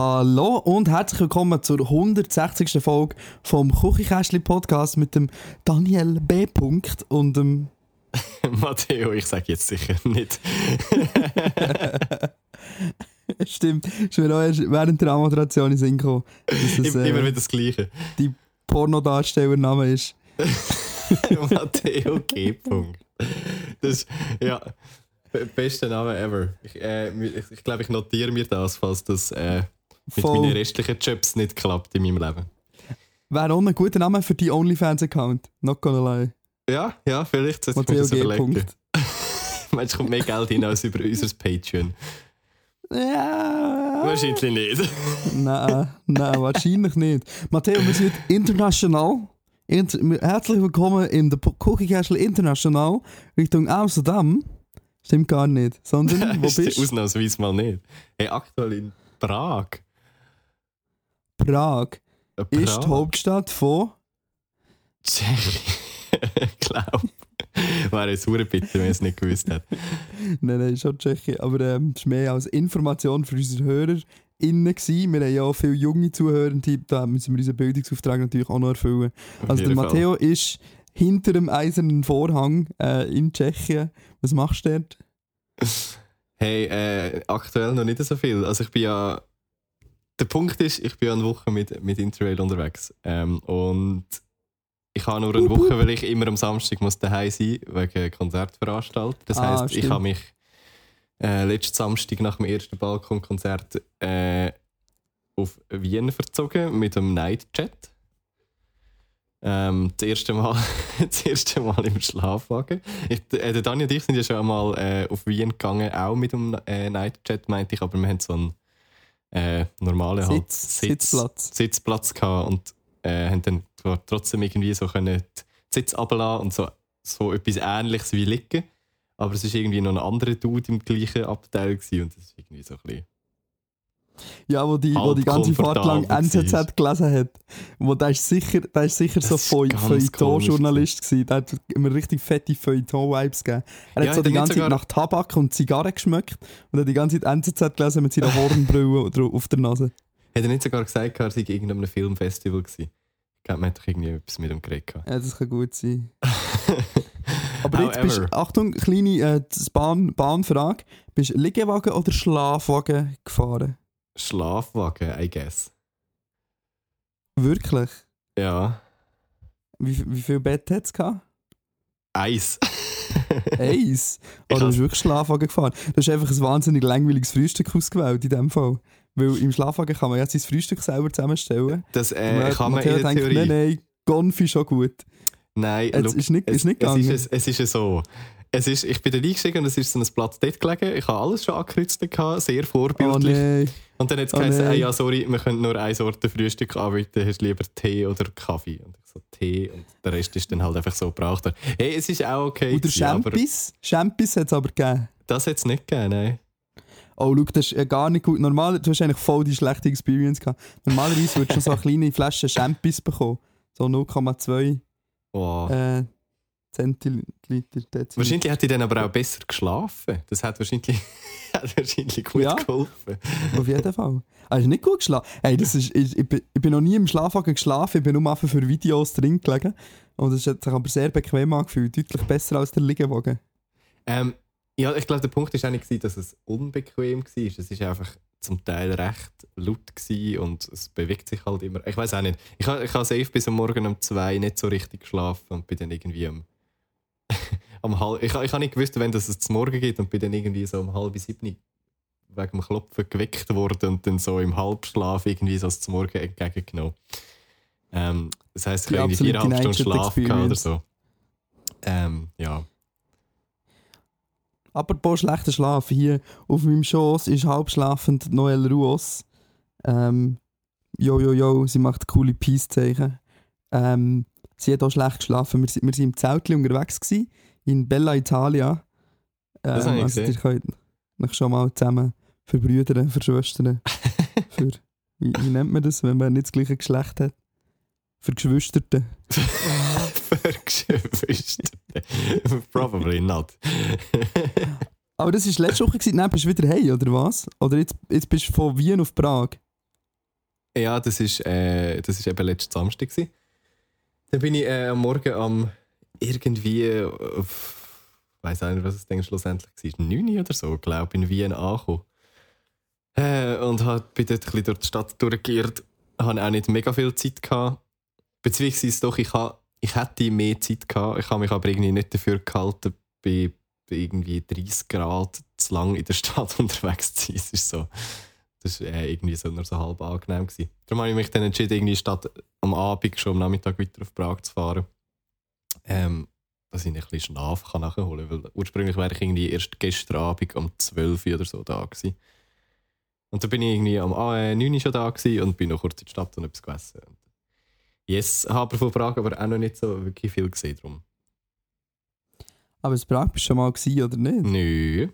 Hallo und herzlich willkommen zur 160. Folge vom Küchenkästchen Podcast mit dem Daniel B. Und dem Matteo, ich sage jetzt sicher nicht. Stimmt, ist mir auch erst während der Moderation in Sinn gekommen, es Immer wieder äh, das Gleiche. die Pornodarstellername ist. Matteo G. Das ist, ja, be- bester Name ever. Ich, äh, ich, ich glaube, ich notiere mir das, falls das äh, mit Voll. meinen restlichen Jobs nicht klappt in meinem Leben. Wäre auch ein guter Name für die OnlyFans-Account. Not gonna lie. Ja, ja, vielleicht sollte ich mir das überlegen. Meinst du, kommt mehr Geld hin als über unser Patreon? Ja. Wahrscheinlich nicht. Nein, nein, wahrscheinlich nicht. Matteo, wir sind international. Inter herzlich willkommen in der Cookie Castle International Richtung Amsterdam. Stimmt gar nicht. Sondern, wo Ist bist du? Ausnahmsweise mal nicht. Hey, aktuell in Prag. Prag. Äh, Ist die Prag? Hauptstadt von. Tschechien. glaub. Wäre jetzt hure bitter, wenn es nicht gewusst hätte. Nein, nein, schon Tschechien. Aber ähm, das ist mehr als Information für unsere HörerInnen. gewesen. Wir haben ja auch viele junge Zuhörer, da müssen wir unseren Bildungsauftrag natürlich auch noch erfüllen. Auf Also der Fall. Matteo ist hinter dem eisernen Vorhang äh, in Tschechien. Was machst du dort? Hey, äh, aktuell noch nicht so viel. Also ich bin ja. Der Punkt ist, ich bin ja eine Woche mit, mit Interrail unterwegs. Ähm, und ich habe nur eine Woche, weil ich immer am Samstag muss daheim sein wegen Konzertveranstaltung. Das Ah, heisst, ich habe mich äh, letzten Samstag nach dem ersten Balkonkonzert äh, auf Wien verzogen mit einem Nightjet. Ähm, das, erste Mal, das erste Mal im Schlafwagen. Ich, äh, der Dani und ich sind ja schon einmal äh, auf Wien gegangen, auch mit dem äh, Nightjet, meinte ich, aber wir haben so einen äh, normalen halt, Sitz, Sitzplatz. Sitzplatz gehabt und äh, haben dann trotzdem irgendwie so können die Sitz runterlassen und so, so etwas ähnliches wie liegen. Aber es war irgendwie noch ein anderer Dude im gleichen Abteil gewesen und das ist irgendwie so ein bisschen. Ja, wo die, wo die ganze Fahrt lang NZZ war. gelesen hat. Wo der ist sicher, der ist sicher so Das ganz Feuilleton-Journalist gewesen. Der hat immer richtig fette Feuilleton-Vibes gegeben. Er Ja, hat so die ganze Zeit nach Tabak und Zigarre geschmeckt und hat die ganze Zeit NZZ gelesen mit seiner Hornbrille auf der Nase. Hat er nicht sogar gesagt, er sei in irgendeinem Filmfestival gewesen? Ich glaube, man hat doch irgendwie etwas mit ihm geredet. Ja, das kann gut sein. Aber jetzt bist However. du, Achtung, kleine äh, Bahn, Bahnfrage. Bist du Liegewagen oder Schlafwagen gefahren? Schlafwagen, I guess. Wirklich? Ja. Wie, wie viel Bett hat es gehabt? Eis. Eins. Ich Oder du bist wirklich Schlafwagen gefahren? Du hast einfach ein wahnsinnig langweiliges Frühstück ausgewählt in dem Fall. Weil im Schlafwagen kann man jetzt sein Frühstück selber zusammenstellen. Das äh, kann man in der denkt, Theorie. nein, nein, Gonfi ist schon gut. Nein, Es look, ist nicht, es, ist nicht es, gegangen. ist, es ist ja so. Es ist, ich bin da eingestiegen und es ist so ein Platz dort gelegen. Ich habe alles schon angekreuzt, sehr oh vorbildlich. nein. Und dann hat es Oh geheißen, hey, ja, sorry, wir können nur eine Sorte Frühstück anbieten, hast du lieber Tee oder Kaffee? Und ich so, Tee und der Rest ist dann halt einfach so gebraucht. Hey, es ist auch okay. Oder Champis? Champis hat es aber gegeben. das hat es nicht gegeben, nein. Oh, schau, das ist äh, gar nicht gut. Normal, du hast eigentlich voll die schlechte Experience gehabt. Normalerweise würdest du so eine kleine Flasche Champis bekommen. So 0,2 Wow. äh, Zentiliter. Deziliter. Wahrscheinlich hat die dann aber auch besser geschlafen. Das hat wahrscheinlich, hat wahrscheinlich gut Ja. geholfen. Auf jeden Fall. Hast du nicht gut geschlafen? Hey, das ist, ich, ich, bin- ich bin noch nie im Schlafwagen geschlafen, ich bin nur für Videos drin gelegen. Und es hat sich aber sehr bequem angefühlt. Deutlich besser als der Liegewagen. Ähm, ja, ich glaube, der Punkt war eigentlich, dass es unbequem war. Es war einfach zum Teil recht laut und es bewegt sich halt immer. Ich weiß auch nicht. Ich habe ich ha safe bis am Morgen um zwei nicht so richtig geschlafen und bin dann irgendwie am, am halb. Ich, ich habe nicht gewusst, wenn das es Morgen geht und bin dann irgendwie so um halb sieben wegen dem Klopfen geweckt worden und dann so im Halbschlaf irgendwie so das zum Morgen entgegengenommen. Ähm, das heisst, ich habe irgendwie viereinhalb Stunden Schlaf gehabt oder so. Ähm, ja. Apropos schlechter Schlaf, hier auf meinem Schoß ist halb schlafend Noel Ruos. Ähm, jo, jo, jo, sie macht coole Peace-Zeichen. Ähm, Sie hat auch schlecht geschlafen. Wir, wir sind im Zelt unterwegs gewesen, in Bella Italia. Ähm, Das habe ich also gesehen. ihr könnt euch schon mal zusammen verbrüdern, verschwestern. für, wie, wie nennt man das, wenn man nicht das gleiche Geschlecht hat? Für Geschwisterte. Vergeschwistert. Probably not. Aber das war letzte Woche, gewesen. dann bist du wieder hey, oder was? Oder jetzt, jetzt bist du von Wien auf Prag. ja, das ist, äh, das ist eben letzten Samstag. Gewesen. Dann bin ich äh, am Morgen am irgendwie, äh, ich weiß auch nicht, was es dann schlussendlich war, 9 Uhr oder so, glaube ich, in Wien angekommen. Äh, und hab, bin dort ein durch die Stadt durchgeirrt. Hatte auch nicht mega viel Zeit. Gehabt. Beziehungsweise doch, ich, ha, ich hätte mehr Zeit gehabt. Ich habe mich aber irgendwie nicht dafür gehalten, bei, bei irgendwie 30 Grad zu lang in der Stadt unterwegs zu sein. Es ist so, das war äh, irgendwie so nur so halb angenehm. Gewesen. Darum habe ich mich dann entschieden, irgendwie statt am Abend schon am Nachmittag weiter auf Prag zu fahren. Ähm, dass ich ein bisschen Schlaf kann nachholen kann. Weil ursprünglich wäre ich irgendwie erst gestern Abend um 12 Uhr oder so da gewesen. Und dann bin ich irgendwie am äh, 9 Uhr schon da gewesen und bin noch kurz in die Stadt und etwas gegessen. Und Yes, habe von Prag aber auch noch nicht so wirklich viel gesehen. Drum. Aber in Prag bist du schon mal gewesen, oder nicht? Nö.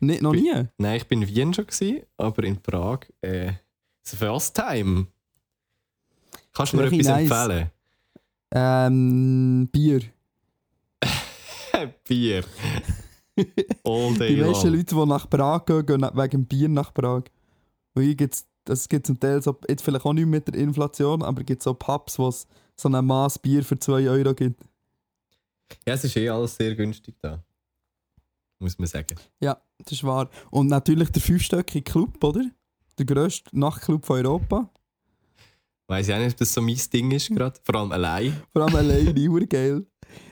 Nicht, noch Bi- nie? Nein, ich bin in Wien schon, gewesen, aber in Prag. Äh, das First Time. Kannst du mir etwas nice. empfehlen? Ähm, Bier. Bier. All day Die meisten long. Leute, die nach Prag gehen, gehen wegen Bier nach Prag. Und hier gibt's, das gibt zum Teil so, jetzt vielleicht auch nicht mit der Inflation, aber es gibt so Pubs, wo es so ein Maß Bier für 2 Euro gibt. Ja, es ist eh alles sehr günstig da. Muss man sagen. Ja, das ist wahr. Und natürlich der fünfstöckige Club, oder? Der grösste Nachtclub von Europa. Weiß ich auch nicht, ob das so mein Ding ist gerade. Vor allem allein. Vor allem alleine, urgeil.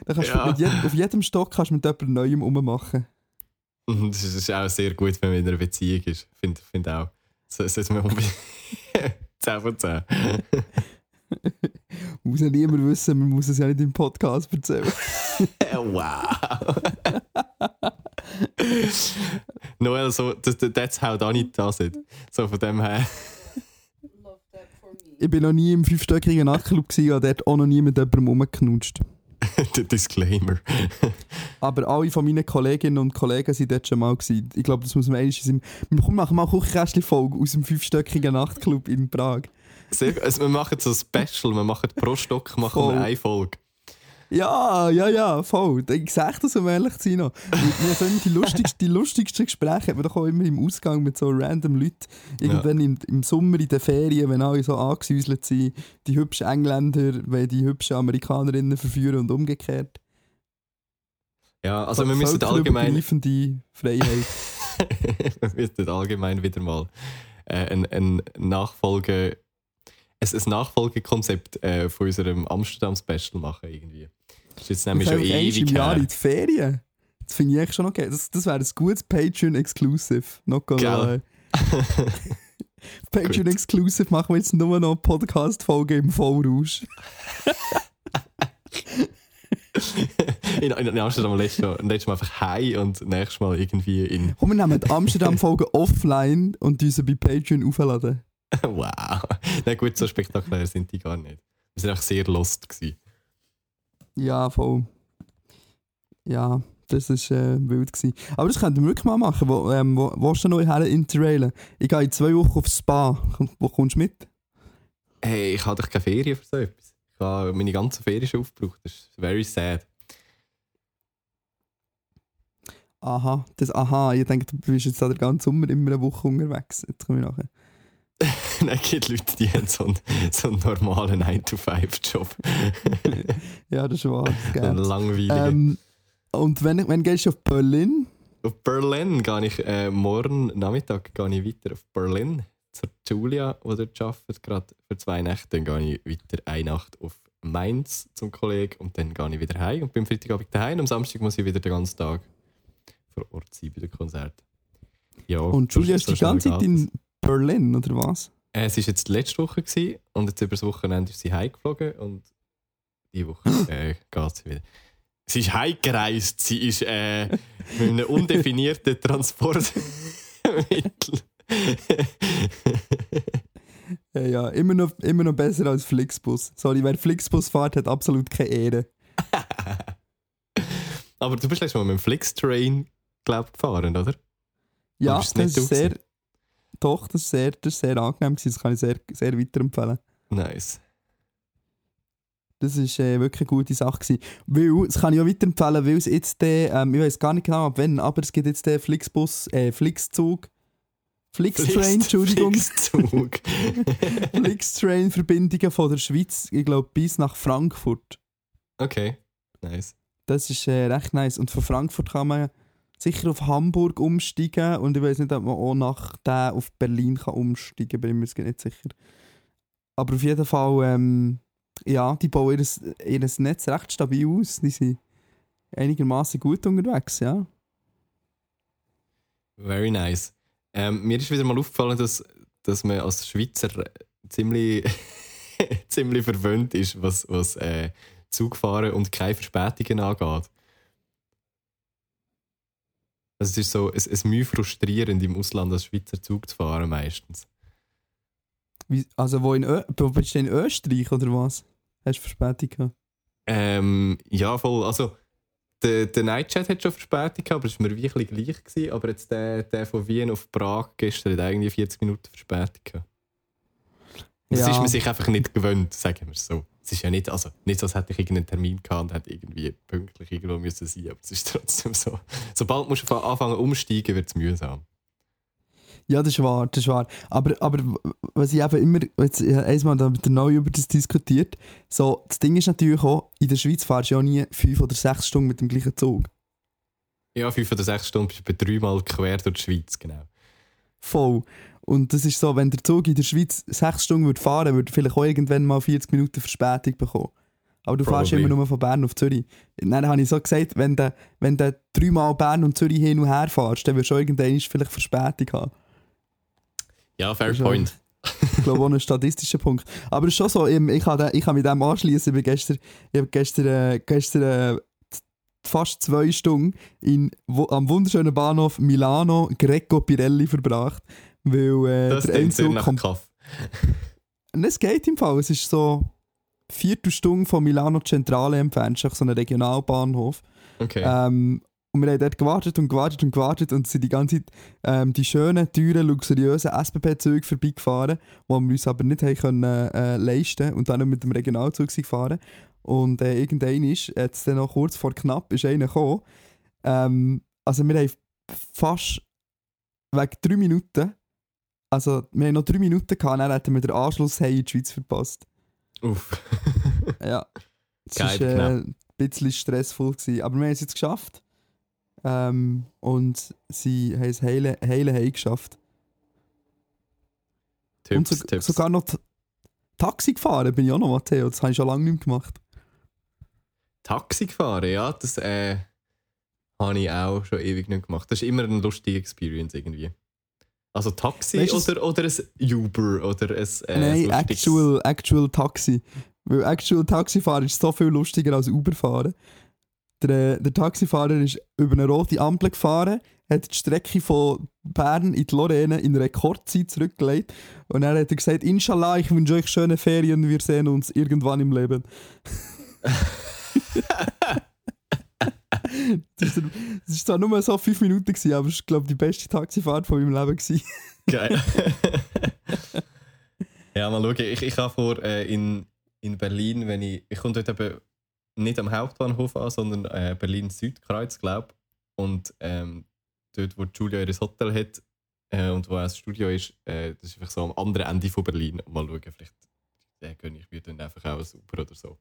Da kannst du Ja. mit jedem, auf jedem Stock kannst du mit jemandem Neuem rummachen. Und das ist auch sehr gut, wenn man in einer Beziehung ist. Finde find auch. So sollte man unbedingt 10 von 10. Muss ja niemand wissen, man muss es ja nicht im Podcast erzählen. wow. Noel, so, that's how Dani does it. So von dem her. Ich bin noch nie im fünfstöckigen Nachtclub gewesen, und dort auch noch nie mit jemandem rumgeknutscht. der Disclaimer. Aber alle von meinen Kolleginnen und Kollegen sind dort schon mal gewesen. Ich glaube, das muss man seinem... Wir machen mal eine Küchenkästchen-Folge aus dem fünfstöckigen Nachtclub in Prag. Sehr, also wir machen so ein Special, wir machen pro Stock machen Voll. wir eine Folge. Ja, ja, ja, voll. Ich sage das, um ehrlich zu sein. noch. Wir haben die lustigsten, die lustigsten Gespräche hat man doch auch immer im Ausgang mit so random Leuten. Irgendwann im, im Sommer in den Ferien, wenn alle so angesäuselt sind, die hübschen Engländer, wenn die hübschen Amerikanerinnen verführen und umgekehrt. Ja, also wir müssen allgemein, Freiheit. wir müssen allgemein wieder mal äh, ein, ein Nachfolge, ein, ein Nachfolgekonzept äh, von unserem Amsterdam-Special machen irgendwie. Das ist jetzt nämlich schon ewig im Jahr in die Ferien. Das finde ich echt schon okay. Das, das wäre ein gutes Patreon-Exclusive. Not gonna. Patreon-Exclusive machen wir jetzt nur noch Podcast-Folge im Vollrausch. in, in, in Amsterdam letztes Mal, letztes Mal einfach heim und nächstes Mal irgendwie in. Komm, wir nehmen die Amsterdam-Folge offline und diese bei Patreon aufladen. wow. Na gut, so spektakulär sind die gar nicht. Wir sind einfach sehr lost gewesen. Ja, voll. Ja, das war äh, wild. Gewesen. Aber das könnten wir wirklich mal machen. Wo, ähm, wo, wo du noch her interrailen? Ich gehe in zwei Wochen aufs Spa. Wo kommst du mit? Hey, ich habe doch keine Ferien für so etwas. Ich habe meine ganze Ferien schon aufgebraucht. Das ist very sad. Aha, das Aha. Ich denke, du bist jetzt da den ganzen Sommer immer eine Woche unterwegs. Jetzt komme ich nachher. Nein, es gibt Leute, die haben so einen, so einen normalen 9-to-5-Job. Ja, das ist wahr. Gibt's. langweiligen. ähm, und wenn, wenn gehst du auf Berlin? Auf Berlin gehe ich äh, morgen Nachmittag gehe ich weiter auf Berlin zur Julia, die dort arbeitet, gerade für zwei Nächte. Dann gehe ich weiter eine Nacht auf Mainz zum Kollegen und dann gehe ich wieder heim und bin Freitagabend daheim. Am Samstag muss ich wieder den ganzen Tag vor Ort sein bei dem Konzert. Ja, Und Julia ist die ganze Zeit in Berlin, oder was? Äh, es war jetzt letzte Woche gewesen, und jetzt über das Wochenende ist sie heimgeflogen und diese Woche äh, geht sie wieder. Sie ist heimgereist, sie ist äh, mit einem undefinierten Transportmittel. Ja, ja immer, noch, immer noch besser als Flixbus. Sorry, wer Flixbus fährt, hat absolut keine Ehre. Aber du bist letztes Mal mit dem Flixtrain, glaube ich, gefahren, oder? Ja, das ist sehr. Doch, das ist sehr, das ist sehr angenehm. gewesen. Das kann ich sehr, sehr weiterempfehlen. Nice. Das war äh, wirklich eine gute Sache. Gewesen. Weil, das kann ich auch weiterempfehlen, weil es jetzt der, ähm, ich weiß gar nicht genau ab wann, aber es gibt jetzt den Flixbus, äh, Flixzug, Flixtrain, Entschuldigung, Flixzug. Flixtrain-Verbindungen von der Schweiz, ich glaube, bis nach Frankfurt. okay, nice. Das ist äh, recht nice. Und von Frankfurt kann man sicher auf Hamburg umsteigen und ich weiß nicht, ob man auch nach der auf Berlin kann umsteigen kann, bin ich mir nicht sicher. Aber auf jeden Fall, ähm, ja, die bauen ihr, Netz recht stabil aus. Die sind einigermaßen gut unterwegs, ja. Very nice. Ähm, mir ist wieder mal aufgefallen, dass, dass man als Schweizer ziemlich, ziemlich verwöhnt ist, was, was äh, Zugfahren und keine Verspätungen angeht. Also es ist so es, es Mühe frustrierend, im Ausland als Schweizer Zug zu fahren, meistens. Wie, also wo in, Ö wo bist du in Österreich oder was? Hast du Verspätung gehabt? Ähm, ja, voll. Also, der, der Nightchat hat schon Verspätung gehabt, aber es war mir wirklich gleich. Gewesen. Aber jetzt der, der von Wien auf Prag gestern hat eigentlich 40 Minuten Verspätung gehabt. Das Ja. ist man sich einfach nicht gewöhnt, sagen wir es so. Es ist ja nicht, also nicht so, als hätte ich irgendeinen Termin gehabt und hätte irgendwie pünktlich irgendwo müssen sein, aber es ist trotzdem so. Sobald musst du anfangen umsteigen, wird es mühsam. Ja, das ist wahr, das ist wahr. Aber, aber was ich eben immer, jetzt, ich habe einmal da mit der Neu über das diskutiert, so, das Ding ist natürlich auch, in der Schweiz fahrst du ja nie fünf oder sechs Stunden mit dem gleichen Zug. Ja, fünf oder sechs Stunden bist du bei dreimal quer durch die Schweiz, genau. Voll. Und das ist so, wenn der Zug in der Schweiz sechs Stunden würde fahren würde, vielleicht auch irgendwann mal 40 Minuten Verspätung bekommen. Aber du fährst Probably. immer nur von Bern auf Zürich. Dann habe ich so gesagt, wenn du, wenn du dreimal Bern und Zürich hin und her fährst, dann wirst du auch irgendwann vielleicht Verspätung haben. Ja, fair ist point. Ich glaube, auch ein statistischer Punkt. Aber es ist schon so, ich, ich, kann, ich kann mit dem anschließen. Ich, bin gestern, ich habe gestern, äh, gestern äh, fast zwei Stunden in, wo, am wunderschönen Bahnhof Milano Greco Pirelli verbracht. Weil äh, Das der nach kommt. Und Es geht im Fall. Es ist so Viertelstunde von Milano Centrale entfernt. So ein Regionalbahnhof. Okay. Ähm, und wir haben dort gewartet und gewartet und gewartet und sind die ganze Zeit ähm, die schönen, teuren, luxuriösen SBB-Züge vorbeigefahren, die wir uns aber nicht haben können, äh, leisten und dann mit dem Regionalzug sind gefahren. Und äh, irgendein ist, jetzt dann noch kurz vor knapp, ist einer gekommen. Ähm, also wir haben fast wegen drei Minuten, also wir haben noch drei Minuten gehabt, dann hätten wir den Anschluss hey in die Schweiz verpasst. Uff. Ja. Es Geil, war äh, ein bisschen stressvoll. Gewesen. Aber wir haben es jetzt geschafft. Ähm, und sie haben es heile, heile heim geschafft. und Tipps, so, Tipps. sogar noch Taxi gefahren bin ich auch noch, Matteo. Das habe ich schon lange nicht mehr gemacht. Taxi gefahren, ja, das äh, habe ich auch schon ewig nicht gemacht. Das ist immer eine lustige Experience irgendwie. Also Taxi Weißt oder, oder ein Uber oder ein äh, Nein, actual, actual Taxi. Weil actual Taxifahren ist so viel lustiger als Uber fahren. Der, der Taxifahrer ist über eine rote Ampel gefahren, hat die Strecke von Bern in die Lorraine in Rekordzeit zurückgelegt und dann hat er gesagt, Inshallah, ich wünsche euch schöne Ferien, wir sehen uns irgendwann im Leben. das, war, zwar nur so fünf Minuten, gewesen, aber es glaube die beste Taxifahrt von meinem Leben. Gewesen. Geil. ja, mal schauen. Ich, ich habe vor äh, in, in Berlin, wenn ich. Ich komme dort eben nicht am Hauptbahnhof an, sondern äh, Berlin Südkreuz, glaube ich. Und ähm, dort, wo Julia ihr Hotel hat äh, und wo auch das Studio ist, äh, das ist einfach so am anderen Ende von Berlin. Mal schauen, vielleicht äh, gönne ich mir dann einfach auch ein Uber oder so.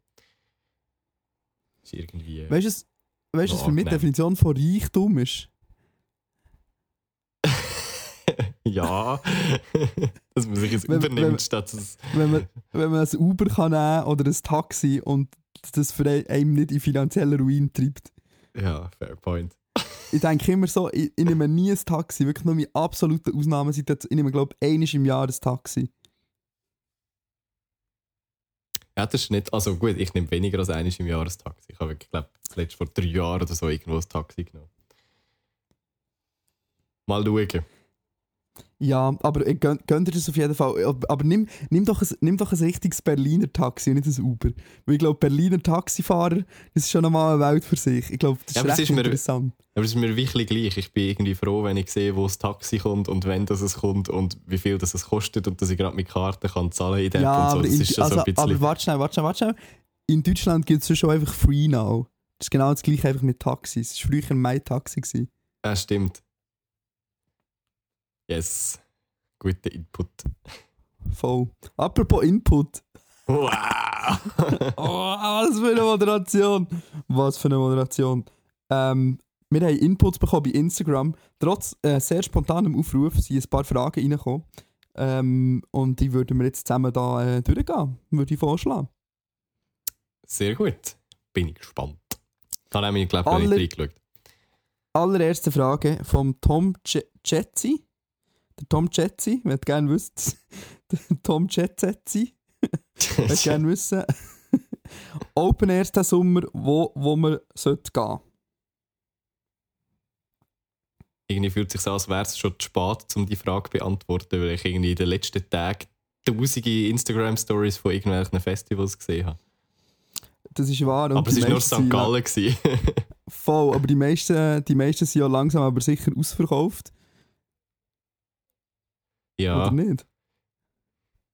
Ist irgendwie. Äh, Weißt du, was- weißt was für mich die. Definition von Reichtum ist? ja, dass man sich ein Wenn- Uber wenn- nimmt, statt es. wenn man, wenn man ein Uber kann nehmen oder ein Taxi und das für ein- einem nicht in finanziellen Ruin treibt. Ja, fair point. Ich denke immer so, ich, ich nehme nie ein Taxi, wirklich nur in absoluten Ausnahmesituationen. Ich nehme, glaube ich, einmal im Jahr ein Taxi. Ja, das ist nicht. Also gut, ich nehme weniger als eines im Jahr ein Taxi. Ich habe, wirklich, glaube zuletzt vor drei Jahren oder so irgendwo ein Taxi genommen. Mal schauen. Ja, aber äh, gönn, gönnt ihr das auf jeden Fall. Aber, aber nimm, nimm, doch ein, nimm doch ein richtiges Berliner Taxi und nicht ein Uber. Weil ich glaube, Berliner Taxifahrer, das ist schon einmal eine Welt für sich. Ich glaube, das Ja, ist aber es recht ist mir- interessant. Aber es ist mir wirklich gleich. Ich bin irgendwie froh, wenn ich sehe, wo das Taxi kommt und wenn das es kommt und wie viel das es kostet und dass ich gerade mit Karte kann zahlen in der Ja, und so. aber, Das in, ist schon also, so ein bisschen... aber warte schnell, warte schnell, warte schnell. In Deutschland gibt es schon einfach Free Now. Das ist genau das gleiche einfach mit Taxis. Es war früher mein Taxi. Gewesen. Ja, stimmt. Yes. Guter Input. Voll. Apropos Input. Wow! Oh, was für eine Moderation. Was für eine Moderation. Ähm, wir haben Inputs bekommen bei Instagram. Trotz äh, sehr spontanem Aufruf sind ein paar Fragen reingekommen. Ähm, und die würden wir jetzt zusammen da äh, durchgehen. Würde ich vorschlagen. Sehr gut. Bin ich gespannt. Ich habe nämlich, glaube ich, noch Alle- nicht reingeschaut. Allererste Frage vom Tom Ch- Chetzi. Der Tom Chetzi, wenn ihr gerne wisst. Der Tom Chetzi. Wenn ihr gerne wissen. Open Airs diesen Sommer, wo, wo man sollte gehen. irgendwie fühlt es sich so, als wäre es schon zu spät, um die Frage zu beantworten, weil ich irgendwie in den letzten Tagen tausende Instagram-Stories von irgendwelchen Festivals gesehen habe. Das ist wahr. aber es war nur St. Gallen. Voll, aber die meisten, die meisten sind ja langsam aber sicher ausverkauft. Ja. Oder nicht?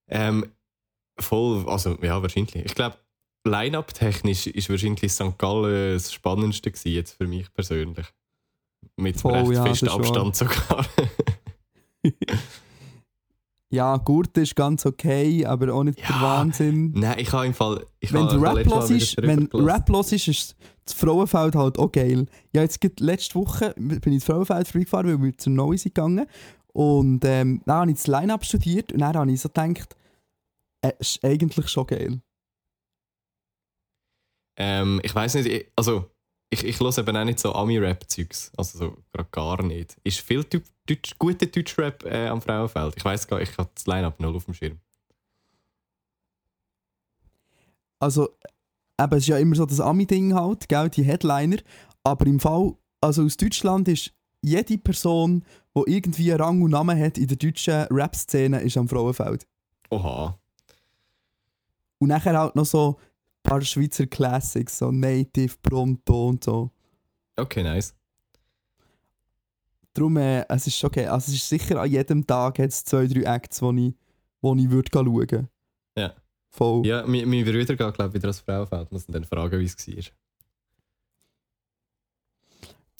Ähm, voll, also ja, wahrscheinlich. Ich glaube, Line-Up-technisch ist wahrscheinlich St. Gallen das Spannendste gewesen, jetzt für mich persönlich. Mit Voll, recht ja, festem Abstand sogar. Ja, Gurt ist ganz okay, aber auch nicht der Ja, Wahnsinn. Nein, ich habe im Fall. Ich wenn Rap los ist, wenn. Rap los ist, ist das Frauenfeld halt auch geil. Ja, jetzt geht letzte Woche bin ich ins Frauenfeld vorbeigefahren, weil wir zur Noise gegangen und ähm, dann habe ich das Line-Up studiert und dann habe ich so gedacht, äh, ist eigentlich schon geil. Ähm, ich weiß nicht, ich- also ich, ich höre eben auch nicht so Ami-Rap-Zeugs. Also so gerade gar nicht. Ist viel Typ, Deutsch, guter Deutsch-Rap äh, am Frauenfeld? Ich weiß gar nicht, ich habe das Line-Up null auf dem Schirm. Also, eben, es ist ja immer so das Ami-Ding halt, gell, die Headliner. Aber im Fall, also aus Deutschland ist jede Person, die irgendwie einen Rang und Namen hat in der deutschen Rap-Szene, ist am Frauenfeld. Oha. Und nachher halt noch so ein paar Schweizer Classics, so Native, Pronto und so. Okay, nice. Darum, äh, es ist okay. Also es ist sicher an jedem Tag hat es zwei, drei Acts, wo ich, wo ich würde schauen würde. Ja. Voll. Ja, mein, mein Brüder geht, glaube ich, wieder ans Frauenfeld. Muss dann fragen, wie es war.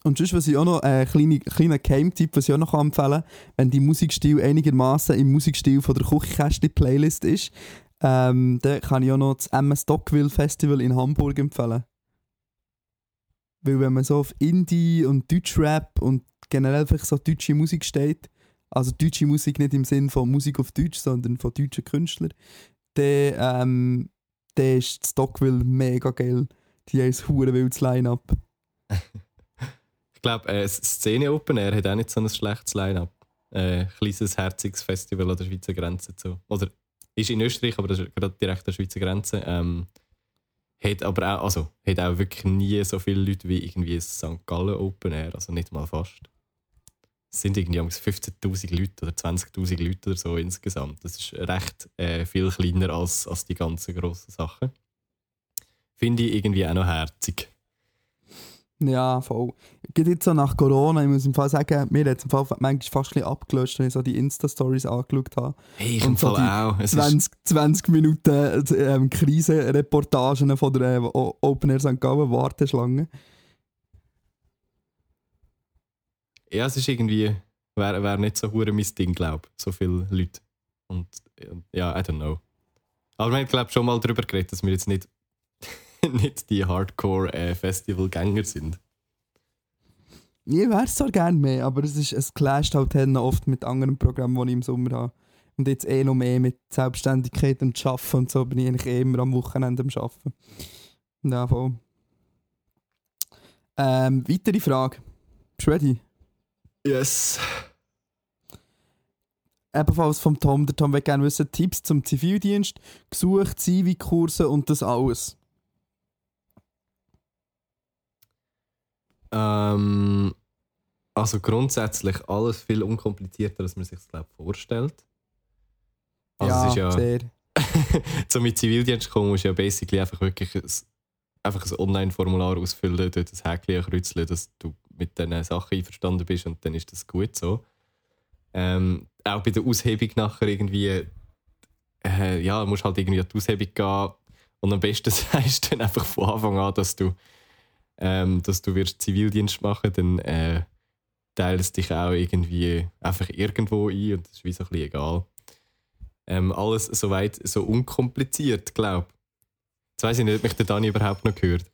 Und sonst, was ich auch noch, äh, kleine, Game-Tipp, was ich auch noch empfehlen kann, wenn die Musikstil einigermaßen im Musikstil von der Küchenkästchen-Playlist ist, ähm, dann kann ich auch noch das MS Stockville Festival in Hamburg empfehlen. Weil wenn man so auf Indie und Deutschrap und generell einfach so deutsche Musik steht, also deutsche Musik nicht im Sinn von Musik auf Deutsch, sondern von deutschen Künstlern, dann, ähm, ist das Stockville mega geil. Die haben ein wildes Line-Up. Ich glaube, äh, Szene Open Air hat auch nicht so ein schlechtes Line-Up. Äh, kleines, herziges Festival an der Schweizer Grenze. So. Oder ist in Österreich, aber das ist gerade direkt an der Schweizer Grenze. Ähm, hat aber auch, also, hat auch wirklich nie so viele Leute wie irgendwie das St. Gallen Open Air, also nicht mal fast. Es sind irgendwie 15.000 Leute oder 20.000 Leute oder so insgesamt. Das ist recht äh, viel kleiner als, als die ganzen grossen Sachen. Finde ich irgendwie auch noch herzig. Ja, voll. Geht jetzt so nach Corona, ich muss im Fall sagen, mir hat es im Fall manchmal fast ein abgelöscht, wenn ich so die Insta-Stories angeschaut habe. Hey, ich Und so Fall die auch. Es ist, 20, 20 Minuten ähm, Krisenreportagen von der äh, Open Air St. Gallen Warteschlange. ja, es ist irgendwie, wäre wär nicht so hure mein Ding, glaube ich. So viele Leute. Und äh, ja, I don't know. Aber wir haben, glaube schon mal darüber geredet, dass wir jetzt nicht, nicht die Hardcore-Festival-Gänger sind. Ich wäre es zwar gerne mehr, aber es, ist, es clasht halt dann oft mit anderen Programmen, die ich im Sommer habe. Und jetzt eh noch mehr mit Selbstständigkeit und Arbeiten und so bin ich eigentlich eh immer am Wochenende am Arbeiten. Ja, voll. Ähm, weitere Frage. Bist du ready? Yes. Ebenfalls vom Tom. Der Tom will gerne wissen, Tipps zum Zivildienst, gesucht, Zivi-Kurse und das alles. Ähm, Also grundsätzlich alles viel unkomplizierter, als man sich das glaube vorstellt. Also ja, es ist ja, sehr. zum mit Zivildienst kommen, musst du ja basically einfach wirklich ein, einfach ein Online-Formular ausfüllen, dort das Häkchen kreuzeln, dass du mit diesen Sachen einverstanden bist und dann ist das gut so. Ähm, auch bei der Aushebung nachher irgendwie, äh, ja, musst halt irgendwie an die Aushebung gehen und am besten sagst du dann einfach von Anfang an, dass du, ähm, dass du wirst Zivildienst machen, dann äh, teilst dich auch irgendwie einfach irgendwo ein und das ist wie so ein bisschen egal. Ähm, alles soweit so unkompliziert, glaube ich. Jetzt weiss ich nicht, ob mich der Dani überhaupt noch gehört.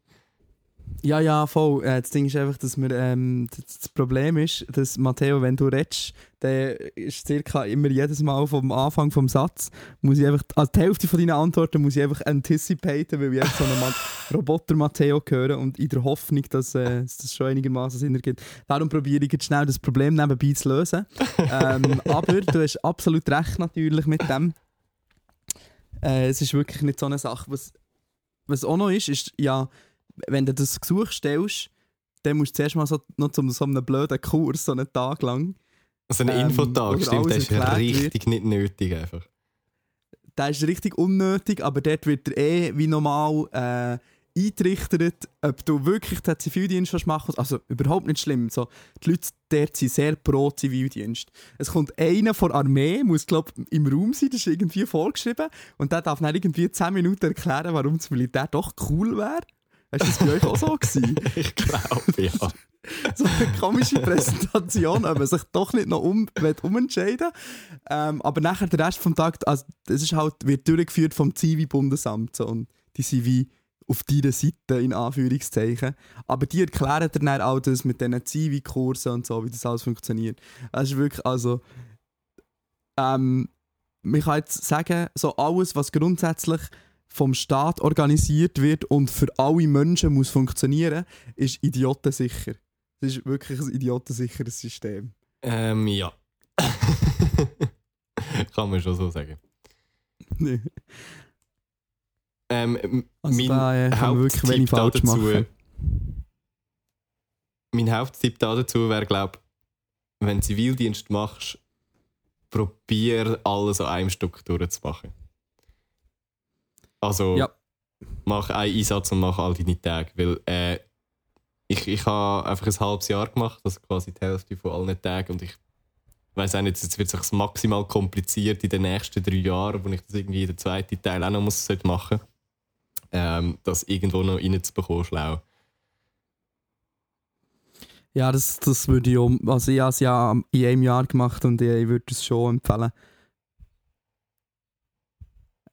Ja, ja, voll. Äh, das Ding ist einfach, dass wir, ähm, das, das Problem ist, dass Matteo, wenn du redest, dann ist circa immer jedes Mal vom Anfang vom Satz, muss ich einfach, also die Hälfte von deinen Antworten muss ich einfach anticipaten, weil ich einfach so einen Roboter Matteo höre und in der Hoffnung, dass äh, dass das schon einigermaßen Sinn ergibt. Darum probiere ich jetzt schnell das Problem nebenbei zu lösen. ähm, aber du hast absolut recht natürlich mit dem. Äh, es ist wirklich nicht so eine Sache. Was, was auch noch ist, ist ja, wenn du das Gesuch stellst, dann musst du zuerst mal so, noch zu so einem blöden Kurs, so einen Tag lang. Also ein Ähm, Infotag, stimmt, das ist richtig nicht nötig einfach. Der ist richtig unnötig, aber dort wird er eh wie normal äh, eintrichtert, ob du wirklich den Zivildienst machen willst. Also überhaupt nicht schlimm. So, die Leute dort sind sehr pro Zivildienst. Es kommt einer von der Armee, muss glaube im Raum sein, das ist irgendwie vorgeschrieben. Und der darf dann irgendwie 10 Minuten erklären, warum das Militär doch cool wäre. Hast du das bei euch auch so gewesen? Ich glaube, ja. so eine komische Präsentation, ob man sich doch nicht noch um, will umentscheiden ähm, Aber nachher der Rest vom Tag, also das ist halt, wird durchgeführt vom Zivi-Bundesamt so, und die sind wie auf deiner Seite, in Anführungszeichen. Aber die erklären dir dann auch das mit diesen Zivi-Kursen und so, wie das alles funktioniert. Es ist wirklich, also ähm, man kann jetzt sagen, so alles, was grundsätzlich vom Staat organisiert wird und für alle Menschen muss funktionieren, ist idiotensicher. Das ist wirklich ein idiotensicheres System. Ähm, ja. Kann man schon so sagen. Ähm, Also mein da äh, kann wirklich Haupttipp wenig da falsch dazu, machen. Mein Haupttipp da dazu wäre, glaube wenn du Zivildienst machst, probier alles an einem Stück durchzumachen. Also Ja. mach einen Einsatz und mach all deine Tage. Weil äh, ich, ich habe einfach ein halbes Jahr gemacht, also quasi die Hälfte von allen Tagen und ich weiß auch nicht, jetzt wird es maximal kompliziert in den nächsten drei Jahren, wo ich das irgendwie den zweiten Teil auch noch muss, machen ähm, das irgendwo noch reinzubekommen, schlau. Ja, das, das würde ich auch, also ich habe es ja in einem Jahr gemacht und ich würde es schon empfehlen.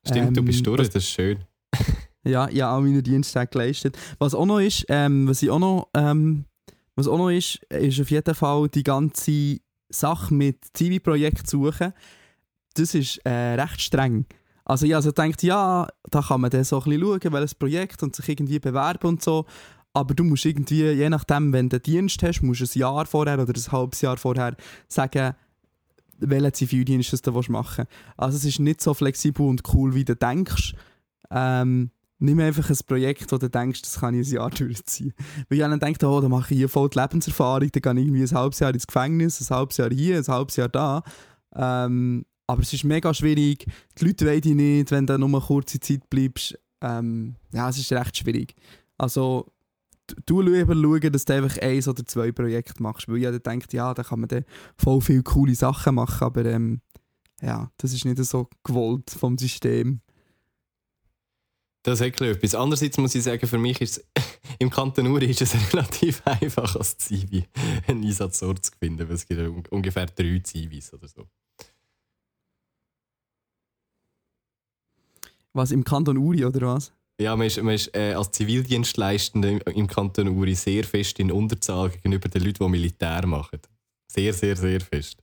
Stimmt, du Ähm, bist durch, das- das ist schön. Ja, ich habe auch meine Dienstag geleistet. Was auch noch ist, ähm, was ich auch noch, ähm, was auch noch ist, ist auf jeden Fall die ganze Sache mit Zivi-Projekt suchen. Das ist äh, recht streng. Also ich also denkt, ja, da kann man dann so ein bisschen schauen, welches Projekt und sich irgendwie bewerben und so. Aber du musst irgendwie, je nachdem, wenn du Dienst hast, musst du ein Jahr vorher oder ein halbes Jahr vorher sagen, welchen Zivildienst das du machen willst. Also es ist nicht so flexibel und cool, wie du denkst. Ähm, nimm einfach ein Projekt, wo du denkst, das kann ich ein Jahr durchziehen. Weil ich dann denke, oh, dann mache ich hier voll die Lebenserfahrung, dann gehe ich irgendwie ein halbes Jahr ins Gefängnis, ein halbes Jahr hier, ein halbes Jahr da. Ähm, aber es ist mega schwierig, die Leute wollen dich nicht, wenn du nur eine kurze Zeit bleibst. Ähm, ja, es ist recht schwierig. Also, du lieber schauen, dass du einfach eins oder zwei Projekte machst, weil jeder denkt, ja, da kann man dann voll viele coole Sachen machen, aber ähm, ja, das ist nicht so gewollt vom System. Das hat etwas. Andererseits muss ich sagen, für mich ist es, im Kanton Uri ist es relativ einfach als Zivi einen Einsatzort zu finden, weil es gibt ungefähr drei Zivis oder so. Was, im Kanton Uri oder was? Ja, man ist, man ist äh, als Zivildienstleistender im, im Kanton Uri sehr fest in Unterzahl gegenüber den Leuten, die Militär machen. Sehr, sehr, sehr fest.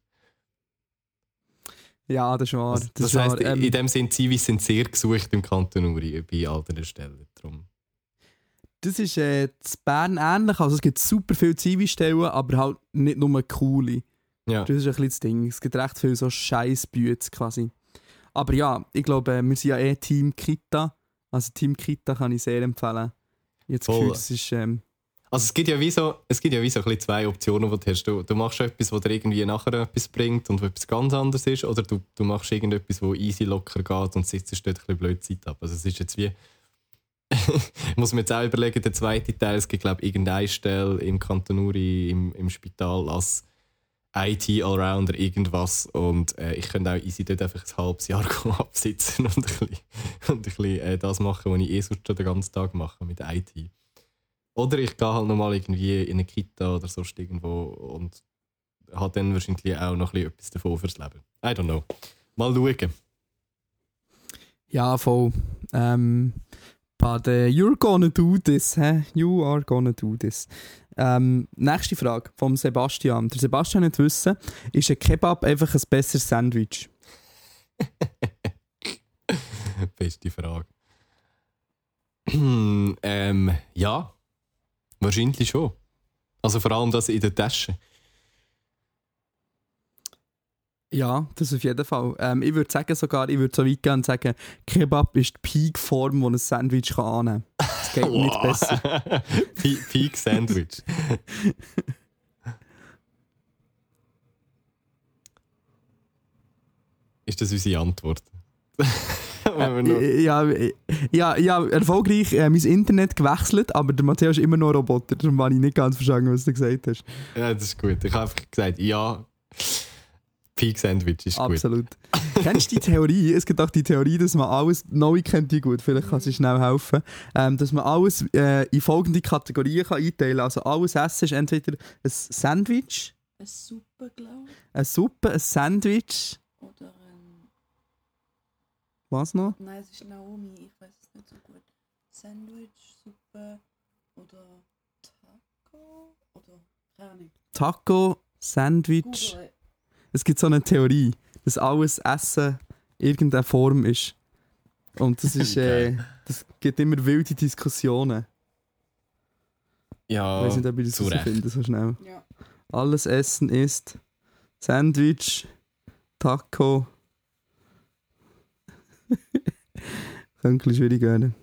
Ja, das ist wahr. Das, Das, das ist wahr. heisst, Ähm, in dem Sinn, Zivis sind sehr gesucht im Kanton Uri bei all diesen Stellen. Drum. das ist äh, in Bern ähnlich. Also es gibt super viele Zivi-Stellen, aber halt nicht nur coole. Ja. Das ist ein bisschen das Ding. Es gibt recht viele so Scheißbüts quasi. Aber ja, ich glaube, äh, wir sind ja eh Team Kita. Also Team Kita kann ich sehr empfehlen. Jetzt. Gefühl, das ist ähm, Also es gibt ja wie so, es gibt ja wie so ein bisschen zwei Optionen, die du hast. Du, du machst etwas, was dir irgendwie nachher etwas bringt und etwas ganz anderes ist, oder du, du machst irgendetwas, wo easy locker geht und sitzt dort ein bisschen blöd Zeit ab. Also es ist jetzt wie... ich muss mir jetzt auch überlegen, der zweite Teil, es gibt glaube ich irgendeine Stelle im Kanton Uri im, im Spital als IT-Allrounder irgendwas und äh, ich könnte auch easy dort einfach ein halbes Jahr absitzen und ein bisschen, und ein bisschen äh, das machen, was ich eh sonst schon den ganzen Tag mache mit IT. Oder ich gehe halt nochmal irgendwie in eine Kita oder sonst irgendwo und habe dann wahrscheinlich auch noch ein bisschen etwas davon fürs Leben. I don't know. Mal schauen. Ja, voll. Ähm, but uh, you're gonna do this, hä? You are gonna do this. Ähm, nächste Frage vom Sebastian. Der Sebastian nicht wissen, ist ein Kebab einfach ein besseres Sandwich? Beste Frage. ähm, ja, wahrscheinlich schon. Also vor allem das in der Tasche. Ja, das auf jeden Fall. Ähm, ich würde sagen sogar, ich würde so weit gehen und sagen, Kebab ist die Peak-Form, die ein Sandwich kann annehmen kann. Es geht nicht besser. Pe- Peak Sandwich. Ist das unsere Antwort? Äh, ja, ja, ja, erfolgreich äh, mein Internet gewechselt, aber der Matthias ist immer noch Roboter. Darum habe ich nicht ganz verstanden, was du gesagt hast. ja, das ist gut. Ich habe einfach gesagt, ja, Peak Sandwich ist gut. Absolut. Kennst du die Theorie? Es gibt auch die Theorie, dass man alles, Neu kennt die gut, vielleicht kann sie schnell helfen, ähm, dass man alles äh, in folgende Kategorien kann einteilen kann. Also alles Essen ist entweder ein Sandwich, Eine Suppe, glaube ich. eine Suppe, ein Sandwich, Oder ein. was noch? Nein, es ist Naomi, ich weiß es nicht so gut. Sandwich, Suppe oder Taco? Oder. Keine Ahnung. Taco, Sandwich. Google. Es gibt so eine Theorie, dass alles Essen irgendeine Form ist. Und das ist, äh, das gibt immer wilde Diskussionen. Ich Ja, weiß nicht, ob ich das finde, so schnell. Ja. Alles Essen ist Sandwich, Taco. Könnte ein bisschen schwierig werden.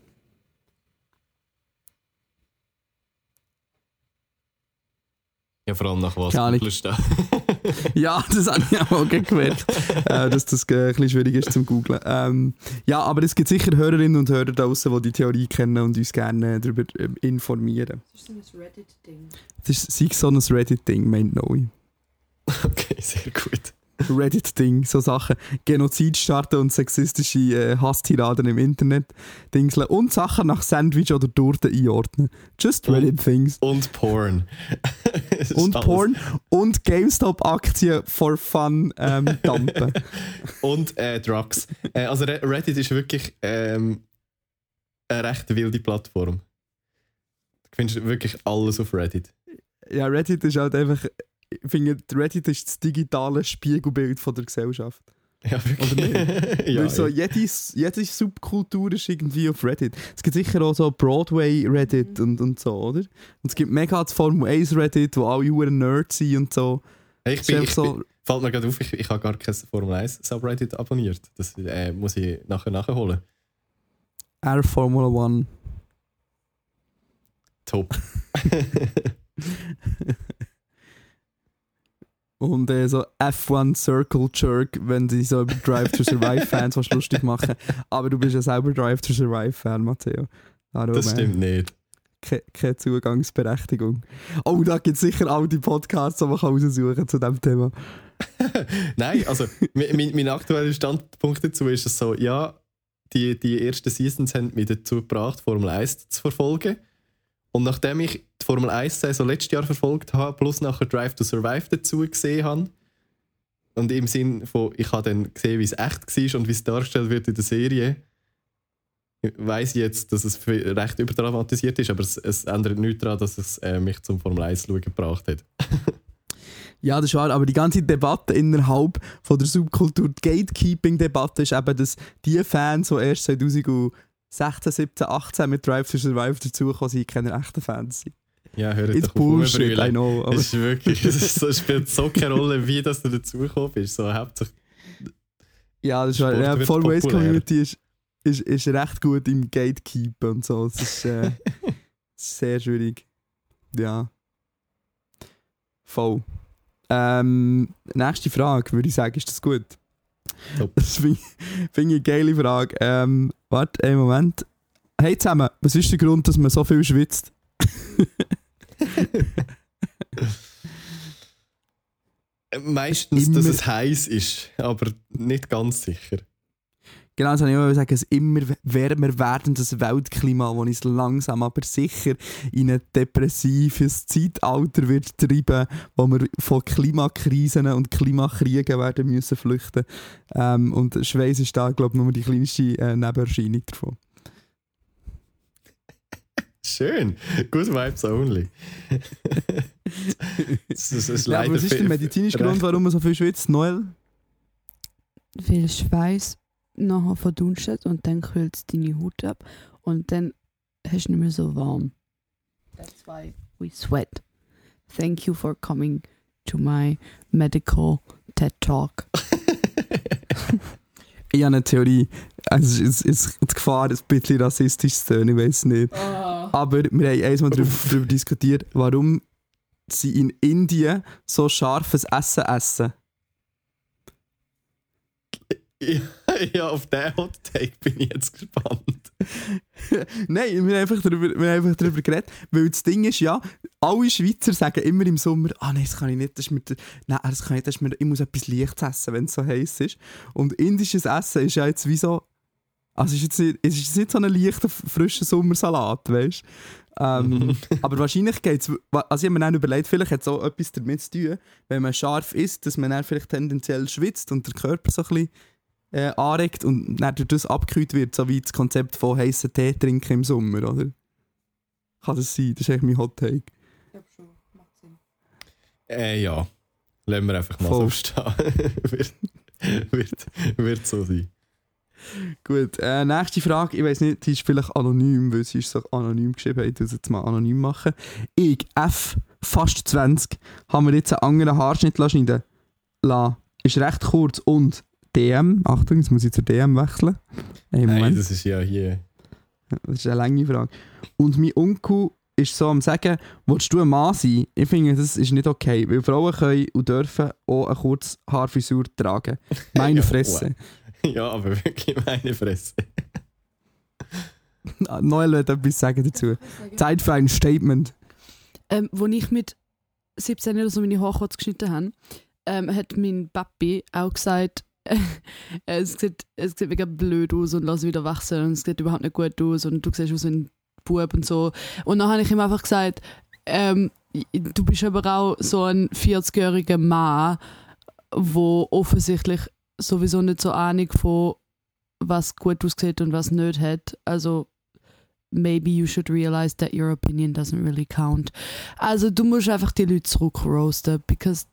ja, vor allem nach was Keine Ahnung. Ja, das habe ich auch gemerkt, äh, dass das äh, ein bisschen schwierig ist zum googlen. Ähm, ja, aber es gibt sicher Hörerinnen und Hörer draußen, die die Theorie kennen und uns gerne darüber ähm, informieren. Das ist so ein Reddit-Ding. Das ist so ein Reddit-Ding, meint Noe. Okay, sehr gut. Reddit-Ding, so Sachen. Genozid starten und sexistische äh, Hasstiraden im Internet dingseln und Sachen nach Sandwich oder Torte einordnen. Just Und- Reddit-Things. Und Porn. Und alles- Porn und GameStop-Aktien for fun ähm, dumpen. Und äh, Drugs. Äh, also Re- Reddit ist wirklich ähm, eine recht wilde Plattform. Du findest wirklich alles auf Reddit. ja, Reddit ist halt einfach. Ich finde, Reddit ist das digitale Spiegelbild von der Gesellschaft. Ja, wirklich. Oder ja, Weil so jede, jede Subkultur ist irgendwie auf Reddit. Es gibt sicher auch so Broadway-Reddit und, und so, oder? Und es gibt mega das Formel 1 Reddit, wo alle Huren Nerds sind und so. ich Es bin, ich einfach bin, so fällt mir gerade auf, ich, ich habe gar kein Formel 1 Subreddit abonniert. Das äh, muss ich nachher nachholen. Air Formula One. Top. Und äh, so F1 Circle Jerk, wenn sie so über Drive to Survive Fans was lustig machen. Aber du bist ja selber Drive to Survive Fan, Matteo. Darum, Das äh, stimmt nicht. ke- keine Zugangsberechtigung. Oh, da gibt es sicher all die Podcasts, die man raussuchen kann zu diesem Thema. Nein, also mein, mein, mein aktueller Standpunkt dazu ist es so, ja, die, die ersten Seasons haben mich dazu gebracht, Formel 1 zu verfolgen. Und nachdem ich die Formel 1 Saison letztes Jahr verfolgt habe, plus nachher Drive to Survive dazu gesehen habe, und im Sinn von, ich habe dann gesehen, wie es echt war und wie es dargestellt wird in der Serie, weiß ich jetzt, dass es recht überdramatisiert ist, aber es, es ändert nichts daran, dass es äh, mich zum Formel 1 schauen gebracht hat. Ja, das ist wahr, aber die ganze Debatte innerhalb von der Subkultur, die Gatekeeping-Debatte ist eben, dass die Fans, die erst 2016, 17, 18 mit Drive to Survive dazugekommen sind, keine echten Fans sind. Ja, hört It's Bullshit, I know. Aber Es ist wirklich, es so, spielt so keine Rolle, wie das du dazugekommen bist. So, hauptsächlich, ja, das. Sport Ja, 1 populär. Community ist, ist, ist recht gut im Gatekeepen und so. Es ist, äh, sehr schwierig. Ja. Voll. Ähm, nächste Frage, würde ich sagen, ist das gut? Top. Das finde ich, find ich eine geile Frage. Ähm, warte, einen Moment. Hey zusammen, was ist der Grund, dass man so viel schwitzt? Meistens, Immer- dass es heiß ist, aber nicht ganz sicher. Genau, das wollte ich auch sagen, es immer wärmer werdendes Weltklima, das uns langsam aber sicher in ein depressives Zeitalter wird treiben, wo wir von Klimakrisen und Klimakriegen werden müssen flüchten. Ähm, und Schweiß ist da, glaube ich, nur die kleinste äh, Nebenerscheinung davon. Schön. Good vibes only. das ist, das ist Ja, was ist der medizinische Grund, warum man so viel schwitzt? Noel? Weil Schweiß nachher verdunstet und dann kühlt es deine Haut ab und dann hast du nicht mehr so warm. That's why we sweat. Thank you for coming to my medical TED Talk. Ich habe eine Theorie. Also, es ist, es ist die Gefahr, ein bisschen rassistisch zu tönen, ich weiß nicht. Aber wir haben einmal darüber, darüber diskutiert, warum sie in Indien so scharfes Essen essen. ja, ja, auf den Hot Take bin ich jetzt gespannt. Nein, wir haben einfach darüber, wir haben einfach darüber geredet, weil das Ding ist ja, alle Schweizer sagen immer im Sommer, ah nein, das kann ich nicht, das ist mir, nein, das kann ich, nicht, das ist mir, ich muss etwas Leichtes essen, wenn es so heiß ist. Und indisches Essen ist ja jetzt wie so, also es ist jetzt nicht, ist jetzt nicht so ein leichter, frischer Sommersalat, weißt du? Ähm, aber wahrscheinlich geht es, also ich habe mir dann überlegt, vielleicht hat es auch etwas damit zu tun, wenn man scharf isst, dass man dann vielleicht tendenziell schwitzt und der Körper so ein bisschen äh, anregt und dann durch das abgekühlt wird, so wie das Konzept von heißen Tee trinken im Sommer, oder? Kann das sein? Das ist eigentlich mein Hot Take. Äh, ja. Lassen wir einfach mal Voll. so stehen. wird, wird, wird so sein. Gut, äh, nächste Frage. Ich weiß nicht, die ist vielleicht anonym, weil sie ist so anonym geschrieben. Ich es jetzt mal anonym machen. Ich, F, fast 20, haben wir jetzt einen anderen Haarschnitt schneiden lassen. Ist recht kurz und DM, Achtung, jetzt muss ich zur DM wechseln. Hey, Nein, das ist ja hier. Das ist eine lange Frage. Und mein Onkel ist so am sagen, willst du ein Mann sein? Ich finde, das ist nicht okay, weil Frauen können und dürfen auch eine kurze Haarfrisur tragen. Meine Fresse. Ja, aber wirklich meine Fresse. Noel wird etwas sagen dazu. Zeit für ein Statement. Ähm, wo ich mit 17 oder so meine Haare kurz geschnitten habe, ähm, hat mein Papi auch gesagt, es, sieht, es sieht mega blöd aus und lass wieder wachsen und es sieht überhaupt nicht gut aus und du siehst aus wie ein Bub und so. Und dann habe ich ihm einfach gesagt, ähm, du bist aber auch so ein 40-jähriger Mann, wo offensichtlich sowieso nicht so Ahnung von was gut aussieht und was nicht hat. Also maybe you should realize that your opinion doesn't really count. Also du musst einfach die Leute zurückroasten, because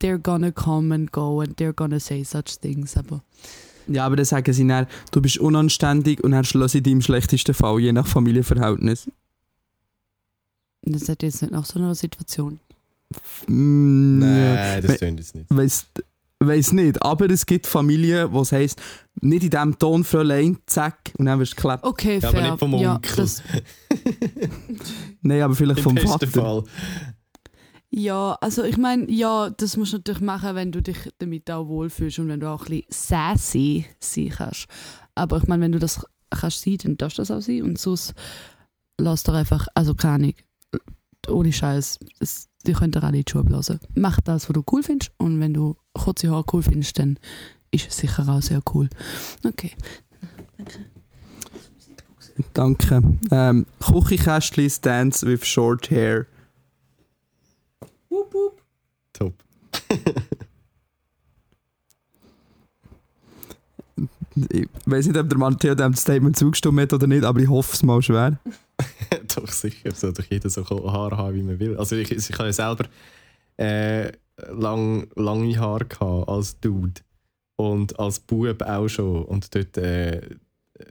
they're gonna come and go and they're gonna say such things. Aber Ja, aber dann sagen sie dann, du bist unanständig und dann schlossen sie dich im schlechtesten Fall, je nach Familienverhältnis. das hat jetzt nicht nach so einer Situation. Mm, Nein, das tönt jetzt nicht. Weiss, weiss nicht, aber es gibt Familien, wo es heisst, nicht in diesem Ton, Fräulein, zack, und dann wirst du geklappt. Okay, Ja, fair. aber nicht vom ja, Onkel. das, Nein, aber vielleicht Im vom Vater. Fall. ja, also ich meine, ja, das musst du natürlich machen, wenn du dich damit auch wohlfühlst und wenn du auch ein bisschen sassy sein kannst. Aber ich meine, wenn du das kannst sein, dann darfst du das auch sein und sonst lass doch einfach, also keine Ahnung, ohne Scheiß, die könnt ihr alle in die Schuhe blasen. Mach das, was du cool findest und wenn du kurze Haare cool findest, dann ist es sicher auch sehr cool. Okay. Danke. Ähm, Küchenkästchen stands with short hair. Top. Ich weiß nicht, ob der Matteo dem Statement zugestimmt hat oder nicht, aber ich hoffe es mal schwer. doch sicher, soll doch jeder so Haare haben, wie man will. Also ich, ich habe ja selber äh, lang, lange Haare gehabt als Dude und als Bub auch schon. Und dort äh,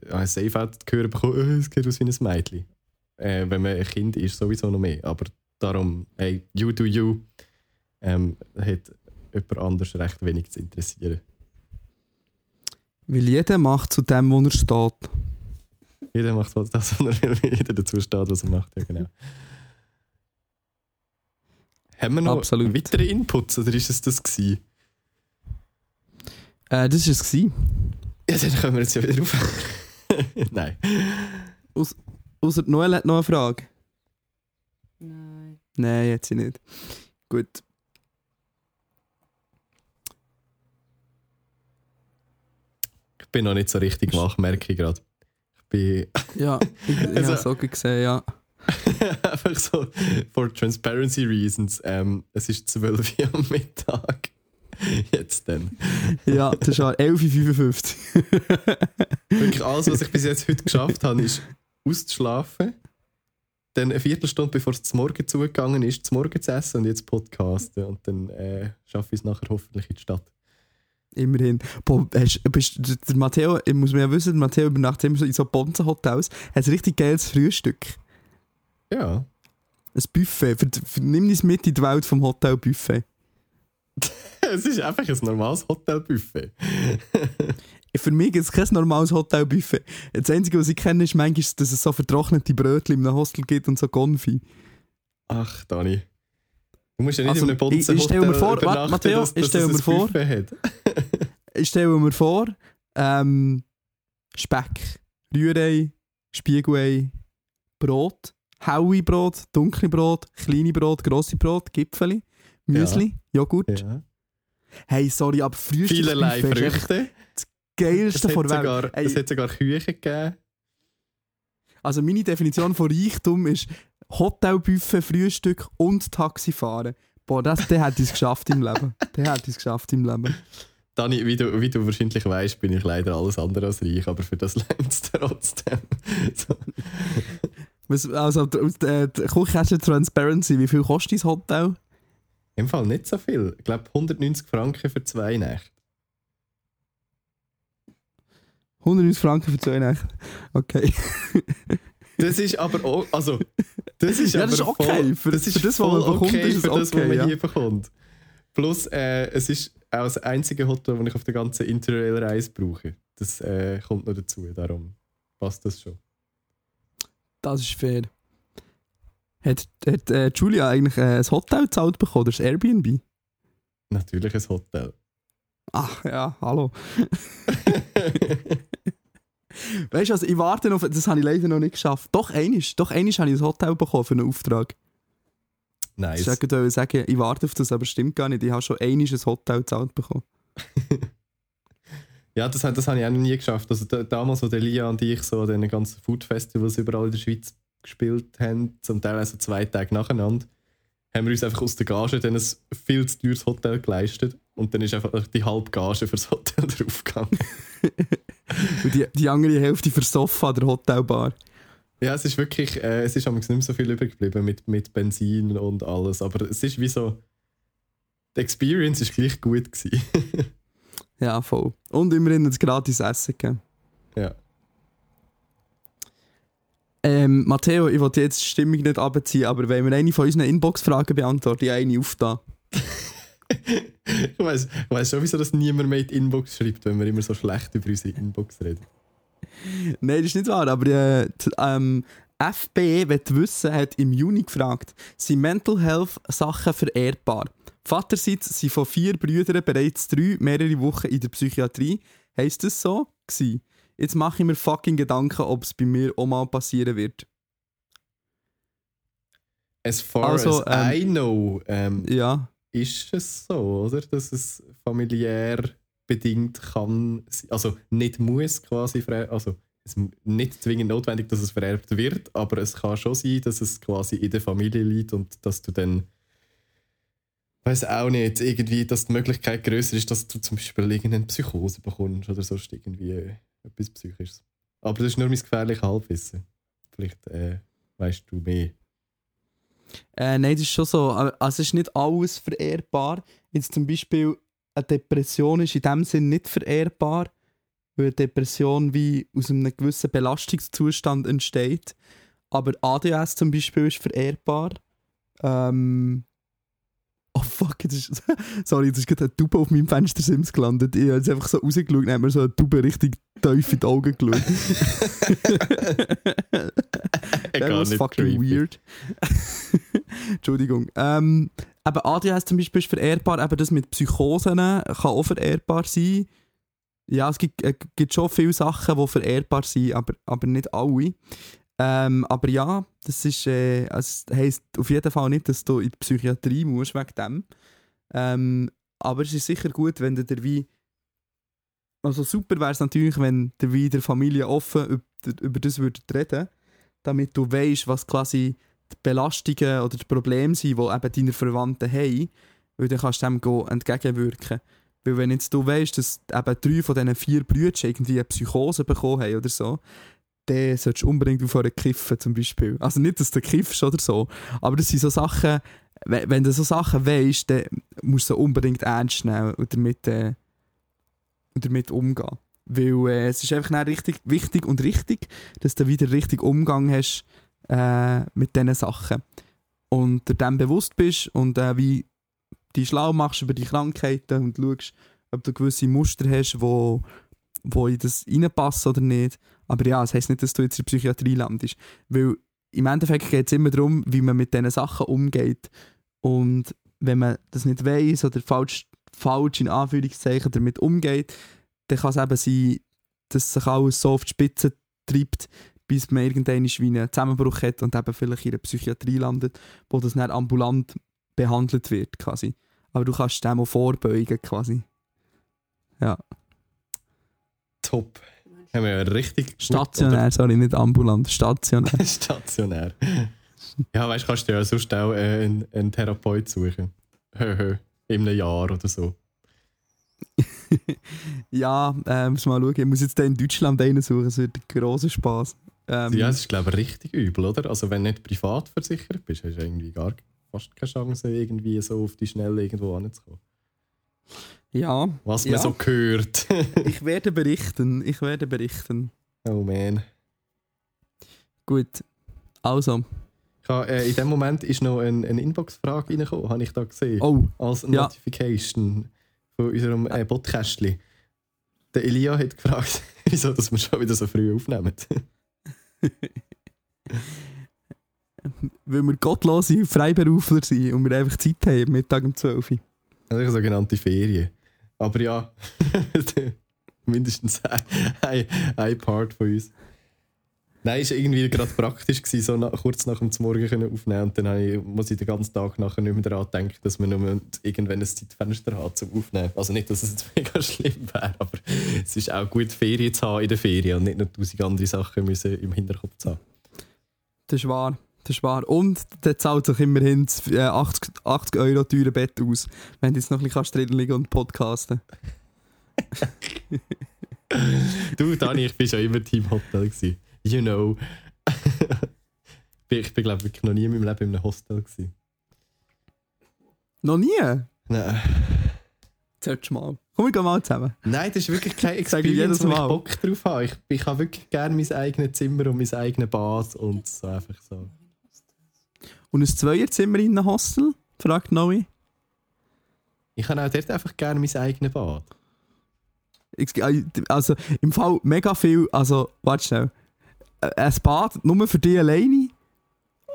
habe ich safe auch hören bekommen, äh, es geht aus wie ein Mädchen. Äh, wenn man ein Kind ist, sowieso noch mehr. Aber darum, hey, you do you, ähm, hat jemand anders recht wenig zu interessieren. Weil jeder macht zu dem, wo er steht. Jeder macht das, was er will, jeder dazu steht, was er macht. Ja, genau. Haben wir noch Absolut. weitere Inputs oder ist es das gewesen? Äh, das war es. gewesen. Ja, dann können wir jetzt ja wieder auf. Nein. Außer Noel hat noch eine Frage. Nein. Nein, jetzt sie nicht. Gut. Ich bin noch nicht so richtig wach, merke ich gerade. Ich bin Ja, ich, ich Also- habe es auch gesehen, ja. einfach so, for transparency reasons, ähm, es ist 12 Uhr am Mittag. Jetzt dann. Ja, das war 11.55 Wirklich alles, was ich bis jetzt heute geschafft habe, ist auszuschlafen. Dann eine Viertelstunde, bevor es zum Morgen zugegangen ist, zum Morgen zu essen und jetzt podcasten. Und dann äh, schaffe ich es nachher hoffentlich in die Stadt. Immerhin. Boah, hast, bist, der der Matteo, ich muss mir ja wissen, der Matteo übernachtet immer so in so Bonzen-Hotels, hat ein richtig geiles Frühstück. Ja. Ein Buffet. Ver, ver, nimm uns mit in die Welt vom Hotel-Buffet. Es ist einfach ein normales Hotelbuffet. Für mich ist es kein normales Hotel-Buffet. Das Einzige, was ich kenne, ist manchmal, dass es so vertrocknete Brötchen in einem Hostel gibt und so Konfi. Ach, Dani. Du musst ja nicht Also, in einem ich- ich stell mir vor- warte, Matteo, dass, ich dass stell es mir vor- Buffet. Ich stelle mir vor, ähm, Speck, Rührei, Spiegelei, Brot, helle Brot, dunkle Brot, kleine Brot, grosse Brot, Gipfeli, Müsli, Joghurt. Ja. Hey, sorry, aber Vielerlei ist echt Früchte. das geilste vor der Welt. es hat sogar Küche gegeben. Also meine Definition von Reichtum ist Hotelbuffet, Frühstück und Taxifahren. Boah, das, der hat es geschafft im Leben. Der hat es geschafft im Leben. Dani, wie du, wie du wahrscheinlich weißt, bin ich leider alles andere als reich, aber für das lernt es trotzdem. so. Was, also, äh, Küche Transparency, wie viel kostet dein Hotel? Im Fall nicht so viel. Ich glaube 190 Franken für zwei Nächte. 190 Franken für zwei Nächte. Okay. Das ist aber auch, also, das ist Ja, aber das ist okay. Voll, Für- das ist für das, was man bekommt, okay ist für das, was okay, man ja. hier bekommt. Plus, äh, es ist auch das einzige Hotel, das ich auf der ganzen Interrail-Reise brauche. Das äh, kommt noch dazu, darum passt das schon. Das ist fair. Hat, hat äh, Julia eigentlich äh, ein Hotel gezahlt bekommen oder das Airbnb? Natürlich ein Hotel. Ach ja, hallo. Weißt du, also ich warte noch, das habe ich leider noch nicht geschafft. Doch einisch, doch einisch habe ich ein Hotel bekommen für einen Auftrag. nice. Ich wollte sagen, ich warte auf das, aber stimmt gar nicht. Ich habe schon einisch ein Hotel gezahlt bekommen. Ja, das, das habe ich auch noch nie geschafft. Also da, damals, wo der Lia und ich so an den ganzen Food-Festivals überall in der Schweiz gespielt haben, zum Teil also zwei Tage nacheinander, haben wir uns einfach aus der Gage dann ein viel zu teures Hotel geleistet und dann ist einfach die halbe Gage fürs Hotel draufgegangen. Und die, die andere Hälfte für das Sofa an der Hotelbar. ja, es ist wirklich, äh, es ist nicht mehr so viel übrig geblieben mit, mit Benzin und alles, aber es ist wie so, die Experience ist gleich gut gewesen. Ja, voll. Und immerhin ein gratis Essen gegeben. ja. Ähm, Matteo, ich wollte jetzt die Stimmung nicht abziehen, aber wenn wir eine von unseren Inbox-Fragen beantworten, ich eine auf da. ich weiß schon, wieso das niemand mehr in die Inbox schreibt, wenn wir immer so schlecht über unsere Inbox reden. Nein, das ist nicht wahr, aber äh, die, ähm, FB, will wissen, hat im Juni gefragt, sind Mental Health Sachen vererbbar? Vaterseits sind von vier Brüdern bereits drei mehrere Wochen in der Psychiatrie. Heißt das so? Gsi. Jetzt mache ich mir fucking Gedanken, ob es bei mir auch mal passieren wird. As far Also, as I know, ähm, Ja. ist es so, oder? Dass es familiär bedingt kann, also nicht muss quasi, also es ist nicht zwingend notwendig, dass es vererbt wird, aber es kann schon sein, dass es quasi in der Familie liegt und dass du dann weiß auch nicht, irgendwie, dass die Möglichkeit größer ist, dass du zum Beispiel irgendeine Psychose bekommst oder sonst irgendwie etwas Psychisches. Aber das ist nur mein gefährliches Halbwissen. Vielleicht äh, weißt du mehr. Äh, nein, das ist schon so. Also es ist nicht alles vererbbar. Jetzt zum Beispiel eine Depression ist in dem Sinn nicht vererbbar, weil eine Depression wie aus einem gewissen Belastungszustand entsteht. Aber ADS zum Beispiel ist vererbbar. Ähm oh fuck, jetzt ist, sorry, jetzt ist gerade eine Tube auf meinem Fenstersims gelandet. Ich habe jetzt einfach so rausgeschaut und habe mir so eine Tube richtig tief in die Augen geschaut. That was nicht fucking creepy. weird. Entschuldigung. Ähm, eben ADHS zum Beispiel ist vererbbar, eben das mit Psychosen kann auch vererbbar sein. Ja, es gibt, äh, gibt schon viele Sachen, die vererbbar sind, aber, aber nicht alle. Ähm, aber ja, das ist, äh, also, heisst auf jeden Fall nicht, dass du in die Psychiatrie musst wegen dem. Ähm, aber es ist sicher gut, wenn du dir wie also super wäre es natürlich, wenn der wie der Familie offen über, über das würdet reden, damit du weißt, was quasi die Belastungen oder die Probleme sind, die eben deine Verwandten haben, weil dann kannst du dem entgegenwirken. Weil wenn jetzt du weißt, dass eben drei von diesen vier Brüdern irgendwie eine Psychose bekommen haben oder so, dann solltest du unbedingt auf einen kiffen zum Beispiel. Also nicht, dass du kiffst oder so, aber das sind so Sachen, wenn, du so Sachen weißt, dann musst du unbedingt ernst nehmen und damit, äh, und damit umgehen. Weil äh, es ist einfach richtig, wichtig und richtig, dass du wieder richtig Umgang hast äh, mit diesen Sachen. Und dir dem bewusst bist und äh, wie dich schlau machst über die Krankheiten und schaust, ob du gewisse Muster hast, wo, wo in das reinpassen oder nicht. Aber ja, das heisst nicht, dass du jetzt in der Psychiatrie landest. Weil im Endeffekt geht es immer darum, wie man mit diesen Sachen umgeht. Und wenn man das nicht weiß oder falsch, falsch in Anführungszeichen damit umgeht, dann kann es eben sein, dass sich alles so auf die Spitze treibt, bis man irgendwann wie einen Zusammenbruch hat und eben vielleicht in einer Psychiatrie landet, wo das dann ambulant behandelt wird quasi. Aber du kannst dem auch vorbeugen quasi. Ja. Top. Haben wir ja richtig gut, Stationär, sorry, nicht ambulant, stationär. Stationär. Ja, weißt du, kannst du ja sonst auch äh, einen, einen Therapeut suchen. Hö, hö. In einem Jahr oder so. ja, äh, muss mal schauen. Ich muss jetzt in Deutschland einen suchen, es wird ein grosser Spass. Ähm, Ja, es ist, glaube ich, richtig übel, oder? Also, wenn du nicht privat versichert bist, hast du irgendwie gar fast keine Chance, irgendwie so auf die Schnelle irgendwo anzukommen. Ja, Was man Ja. so hört. ich werde berichten, ich werde berichten. oh man. Gut, also, habe, äh, in dem Moment ist noch eine, eine Inbox-Frage reingekommen, habe ich da gesehen. oh, Als Ja. Notification von unserem äh, Podcastli. Der Elia hat gefragt, wieso dass wir schon wieder so früh aufnehmen. weil wir gottlose Freiberufler sind und wir einfach Zeit haben, Mittag um 12 Uhr. Also eine sogenannte Ferien. Aber ja, mindestens ein, ein, ein Part von uns. Nein, es war irgendwie gerade praktisch, gewesen, so nach, kurz nach dem Morgen können aufnehmen und dann ich, muss ich den ganzen Tag nachher nicht mehr daran denken, dass man nur irgendwann ein Zeitfenster hat zum Aufnehmen. Also nicht, dass es jetzt mega schlimm wäre, aber es ist auch gut, Ferien zu haben in der Ferien und nicht noch tausend andere Sachen müssen im Hinterkopf zu haben. Das ist wahr. Das ist wahr. Und der zahlt sich immerhin das, äh, 80, 80 Euro teure Bett aus, wenn du jetzt noch ein bisschen drin liegen und podcasten. Du, Dani, ich war schon immer Team Hotel. Gewesen. You know. ich bin, glaube ich, noch nie in meinem Leben in einem Hostel. Gewesen. Noch nie? Nein. Solltest mal. Komm, wir gehen mal zusammen. Nein, das ist wirklich kein Experience, jedes wo ich. Bock drauf habe. Ich, ich habe wirklich gerne mein eigenes Zimmer und mein eigenes Bad und so einfach so. Und ein Zweierzimmer in einem Hostel? fragt Noe. Ich habe auch dort einfach gerne mein eigenes Bad. Äh, Also im Fall mega viel. Also, warte schnell. Äh, Ein Bad nur für dich alleine?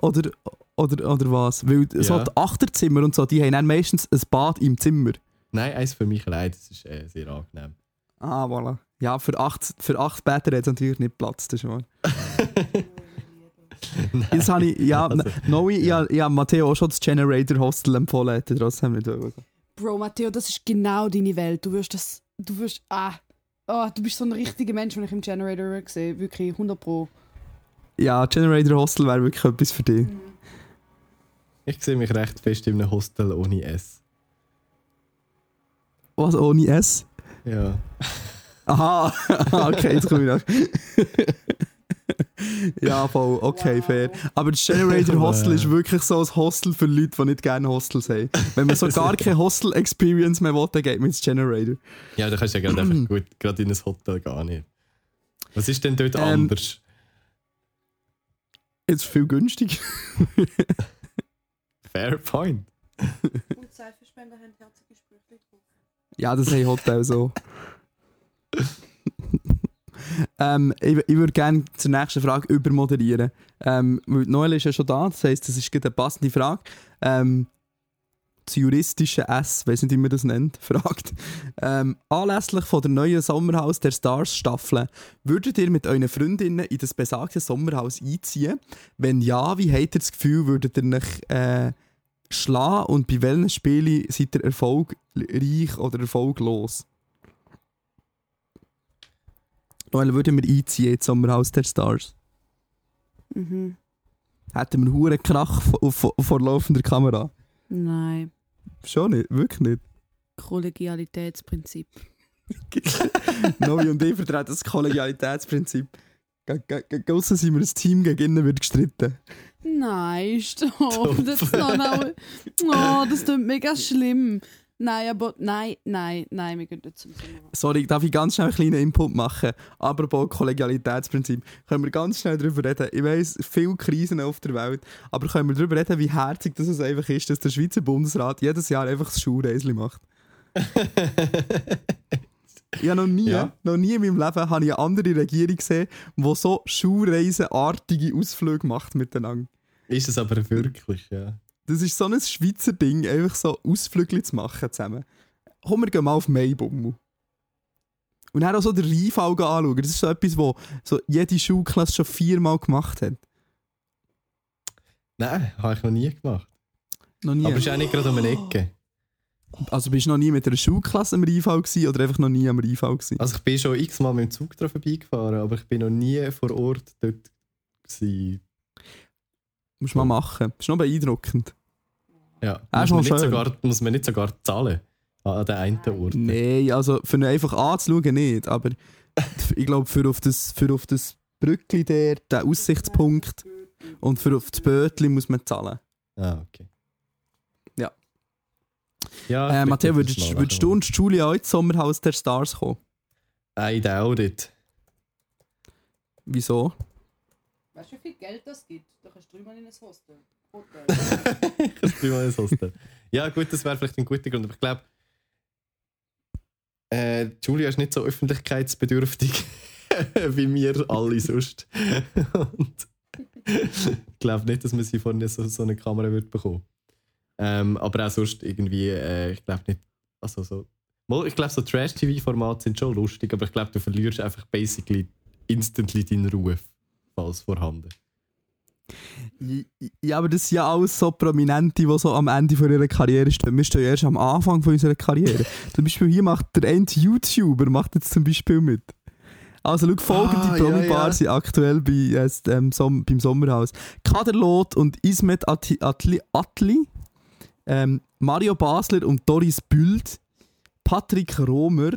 Oder, oder, oder was? Weil so Ja. die Achterzimmer und so, die haben dann meistens ein Bad im Zimmer. Nein, eins für mich allein, das ist äh, sehr angenehm. Ah, voilà. Ja, für acht, für acht Betten hat es natürlich nicht Platz, das wahr. Jetzt habe ich, ja, Also, Noe, ich, habe- ich habe Matteo auch schon das Generator Hostel empfohlen, hätte trotzdem nicht wollen. Bro, Matteo, das ist genau deine Welt. Du wirst das. Du wirst. Ah. Oh, du bist so ein richtiger Mensch, wenn ich im Generator sehe. Wirklich 100 Pro. Ja, Generator Hostel wäre wirklich etwas für dich. Ich sehe mich recht fest in einem Hostel ohne S. Was, ohne S? Ja. Aha, okay, jetzt komme ich nach. ja, voll, okay, fair. Aber das Generator Hostel ist wirklich so ein Hostel für Leute, die nicht gerne Hostels haben. Wenn man so gar keine Hostel-Experience mehr will, dann geht man ins Generator. Ja, da kannst du ja gerade einfach gut gerade in ein Hotel gehen. Nicht. Was ist denn dort Ähm, anders? Jetzt viel günstig. Fair point. Und Seifenspender haben herzige Sprüche drauf. Ja, das haben Hotels so. Ähm, ich ich würde gerne zur nächsten Frage übermoderieren. Ähm, Noel ist ja schon da, das heisst, das ist eine passende Frage. Ähm, das juristische S, weiß nicht, wie man das nennt, fragt. Ähm, anlässlich von der neuen Sommerhaus der Stars Staffel, würdet ihr mit euren Freundinnen in das besagte Sommerhaus einziehen? Wenn ja, wie habt ihr das Gefühl, würdet ihr euch äh, schlagen und bei welchen Spielen seid ihr erfolgreich oder erfolglos? Noel, würden wir einziehen ins Sommerhaus der Stars? Mhm. Hätten wir einen hohen Krach vor, vor, vor laufender Kamera? Nein. Schon nicht, wirklich nicht. Kollegialitätsprinzip. Novi und ich vertreten das Kollegialitätsprinzip. Gaussen sind wir ein Team gegen innen wird gestritten. Nein, stopp. Das, ist noch oh, das klingt mega schlimm. Nein, aber nein, nein, nein, wir gehen nicht zum Sommerhaus. Sorry, darf ich ganz schnell einen kleinen Input machen? Aber Kollegialitätsprinzip. Können wir ganz schnell darüber reden? Ich weiss, viele Krisen auf der Welt, aber können wir darüber reden, wie herzig das es einfach ist, dass der Schweizer Bundesrat jedes Jahr einfach das Schulreisli macht? Ich habe noch nie, Ja. noch nie in meinem Leben habe ich eine andere Regierung gesehen, die so schulreisenartige Ausflüge macht miteinander. Ist es aber wirklich, ja. Das ist so ein Schweizer Ding, einfach so Ausflüge zu machen zusammen. Komm, wir gehen mal auf Maibummel. Und dann auch so den Rheinfall anschauen. Das ist so etwas, was so jede Schulklasse schon viermal gemacht hat. Nein, habe ich noch nie gemacht. Noch nie. Aber es ist auch nicht gerade um eine Ecke. also bist du noch nie mit einer Schulklasse am Rheinfall gewesen oder einfach noch nie am Rheinfall gewesen? Also ich bin schon x-mal mit dem Zug dran vorbeigefahren, aber ich bin noch nie vor Ort dort gewesen. Musst du mal machen. Das ist noch beeindruckend. Ja, Ah, muss, man nicht sogar, muss man nicht sogar zahlen an den einen Ort. Nein, also für ihn einfach anzuschauen nicht, aber ich glaube für auf das, für auf das Brückli der, den Aussichtspunkt und für auf das Bötli muss man zahlen. Ah, okay. Ja. Ja, Äh, Matteo, würdest, würdest du und Julia auch ins Sommerhaus der Stars kommen? I doubt it. Wieso? Weißt du, wie viel Geld das gibt? Kannst du dreimal in ein Hostel. das ist mal ein Hostel. Ja, gut, das wäre vielleicht ein guter Grund, aber ich glaube, äh, Julia ist nicht so öffentlichkeitsbedürftig wie wir alle sonst. Und ich glaube nicht, dass man sie von so, so einer Kamera wird bekommen. Ähm, aber auch sonst irgendwie, äh, ich glaube nicht, also so. Ich glaube, so Trash-TV-Formate sind schon lustig, aber ich glaube, du verlierst einfach basically instantly deinen Ruf, falls vorhanden. Ja, aber das sind ja alles so Prominente, die so am Ende von ihrer Karriere stehen. Wir stehen ja erst am Anfang von unserer Karriere. zum Beispiel hier macht der eine YouTuber macht jetzt zum Beispiel mit. Also schau, folgende Ah, ja, Promi-Paar ja. sind aktuell bei, äh, ähm, Som beim Sommerhaus. Kaderlot und Ismet Ati- Atli, Atli, ähm, Mario Basler und Doris Büld, Patrick Romer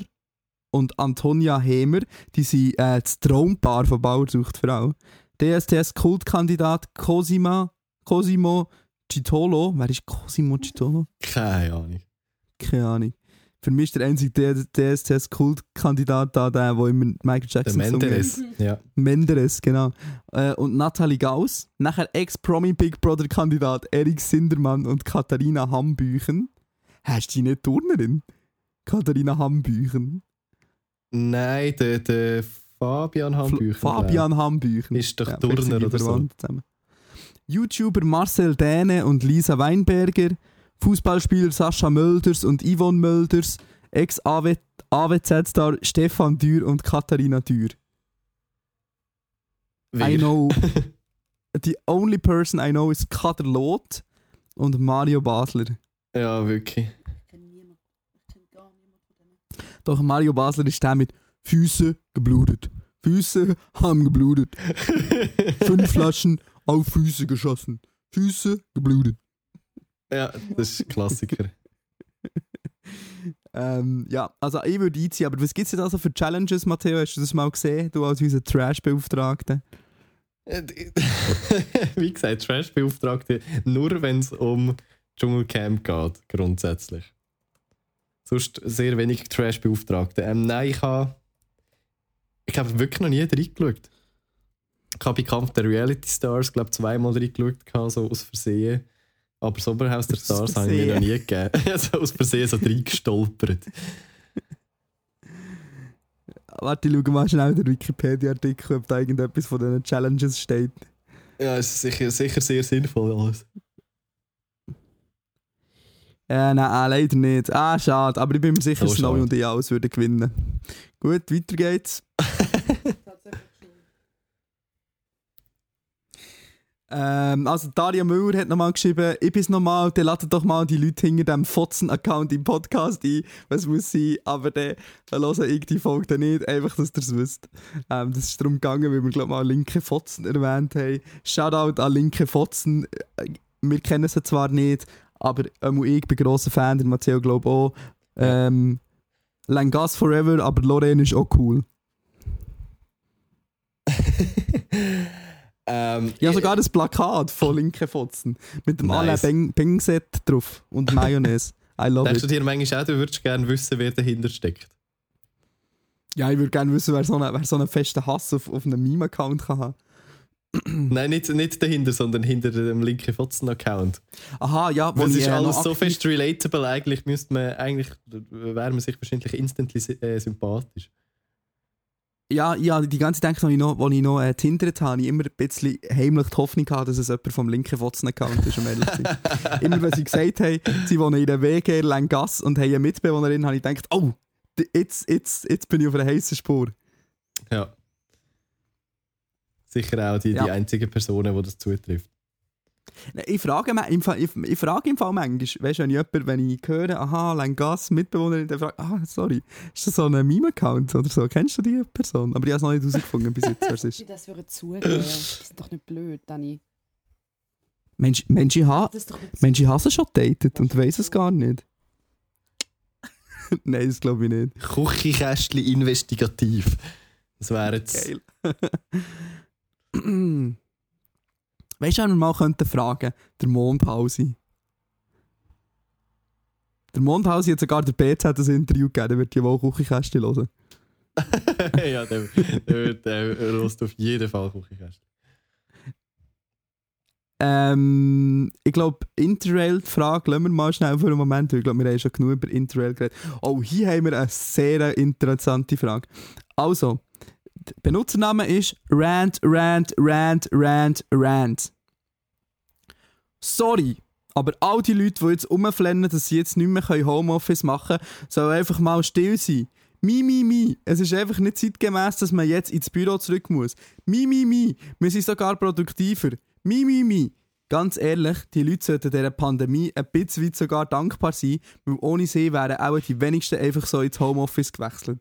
und Antonia Hemer, die sind äh, das Traumpaar von Bauer sucht Frau. DSDS-Kultkandidat Cosima, Cosimo Citolo. Wer ist Cosimo Citolo? Keine Ahnung. Keine Ahnung. Für mich ist der einzige DSDS-Kultkandidat da, der, der immer Michael Der Jackson hat. Menderes. Ja. Menderes, genau. Äh, und Nathalie Gauss. Nachher Ex-Promi Big Brother-Kandidat Erik Sindermann und Katharina Hambüchen. Hast du die nicht Turnerin? Katharina Hambüchen. Nein, der, der Fabian Hambüchen. Fabian Hambüchen. Ist doch vielleicht Turner oder so. zusammen. YouTuber Marcel Däne und Lisa Weinberger. Fußballspieler Sascha Mölders und Yvonne Mölders. Ex-AWZ-Star Stefan Dürr und Katharina Dürr. Wer? I know. The only person I know is Kader Loth und Mario Basler. Ja, wirklich. Ich kenne niemanden. Ich kenne gar niemanden. Doch Mario Basler ist der mit Füße geblutet. Füße haben geblutet. Fünf Flaschen auf Füße geschossen. Füße geblutet. ja, das ist Klassiker. Ähm, ja, also ich würde einziehen, aber was gibt es jetzt also für Challenges, Matteo? Hast du das mal gesehen, du als unser Trash-Beauftragter? Äh, Wie gesagt, Trash-Beauftragte nur, wenn es um Dschungelcamp geht, grundsätzlich. Sonst sehr wenig Trash-Beauftragte. Ähm, nein, ich habe. Ich habe wirklich noch nie reingeschaut. Ich habe bei Kampf der Reality Stars, glaube zweimal reingeschaut, so aus Versehen. Aber Sommerhaus der Stars habe ich mir noch nie gegeben. also aus Versehen so reingestolpert. Warte, ich schaue mal schnell den Wikipedia-Artikel, ob da irgendetwas von diesen Challenges steht. Ja, es ist sicher, sicher sehr sinnvoll alles. Äh, nein, äh, leider nicht. Ah, schade. Aber ich bin mir sicher, dass Snowy und ich alles würden gewinnen. Gut, weiter geht's. Ähm, also Daria Müller hat nochmal geschrieben, ich bin's nochmal, dann ladet doch mal die Leute hinter dem Fotzen-Account im Podcast ein, was muss sein, aber dann dann hören ich die Folge dann nicht, einfach, dass ihr es wisst. Ähm, das ist darum gegangen, weil wir, glaube mal Linke Fotzen erwähnt haben. Shoutout an Linke Fotzen, Äh, wir kennen sie zwar nicht, aber ähm, ich bin grosser Fan, der Matteo glaube auch. Ähm, Langas Forever, aber Lorraine ist auch cool. ähm, Ja, sogar das Plakat von Linke Fotzen. Mit dem Nice. Alain Beng Set drauf und Mayonnaise. I love Denkst du it. dir manchmal auch, du würdest gerne wissen, wer dahinter steckt? Ja, ich würde gerne wissen, wer so einen, wer so einen festen Hass auf, auf einem Meme-Account kann haben. Nein, nicht, nicht dahinter, sondern hinter dem linken Fotzen-Account. Aha, ja, wo Das ist alles so fest relatable, eigentlich müsste man, eigentlich wäre man sich wahrscheinlich instantly äh, sympathisch. Ja, ja, die ganze Zeit, als ich noch, als ich noch äh, tindert habe, habe ich immer ein bisschen heimlich die Hoffnung gehabt, dass es jemand vom linken Fotzen-Account ist, um ehrlich zu sein. immer wenn sie gesagt haben, sie wohnen in der WG Langas und haben eine Mitbewohnerin, habe ich gedacht, oh, jetzt, jetzt, jetzt bin ich auf einer heißen Spur. Ja. Sicher auch die, Ja. die einzigen Personen, die das zutrifft. Ich frage, im Fall, ich, ich frage im Fall manchmal, weißt du, wenn ich, jemand, wenn ich höre, aha, Langas, Mitbewohnerin, dann frage ich, ah, sorry, ist das so ein Meme-Account oder so? Kennst du die Person? Aber ich habe es noch nicht herausgefunden bis jetzt, wer es ist. Ich das würde zugeben. Das ist doch nicht blöd, Dani. Mensch, Mensch, ich habe Das ist doch nicht Mensch, ich habe sie schon datet und weiß es gar nicht. Nein, das glaube ich nicht. Küchenkästchen investigativ. Das wäre jetzt. Geil. weißt du, wenn wir mal könnten fragen, der Mondpause. Der Mondpause hat sogar der BZ ein Interview gegeben, der wird ja wohl Küchenkästchen hören. ja, der, der, der hörst auf jeden Fall Küchenkästchen. Ähm, ich glaube, Interrail, die Frage, lassen wir mal schnell für einen Moment, weil ich glaube, wir haben schon genug über Interrail geredet. Oh, hier haben wir eine sehr interessante Frage. Also, der Benutzername ist Rant, Rant, Rant, Rant, Rant. Sorry, aber all die Leute, die jetzt rumflennen, dass sie jetzt nicht mehr Homeoffice machen können, sollen einfach mal still sein. Mi, mi, mi. Es ist einfach nicht zeitgemäß, dass man jetzt ins Büro zurück muss. Mi, mi, mi. Wir sind sogar produktiver. Mi, mi, mi. Ganz ehrlich, die Leute sollten dieser Pandemie ein bisschen sogar dankbar sein, weil ohne sie wären auch die wenigsten einfach so ins Homeoffice gewechselt.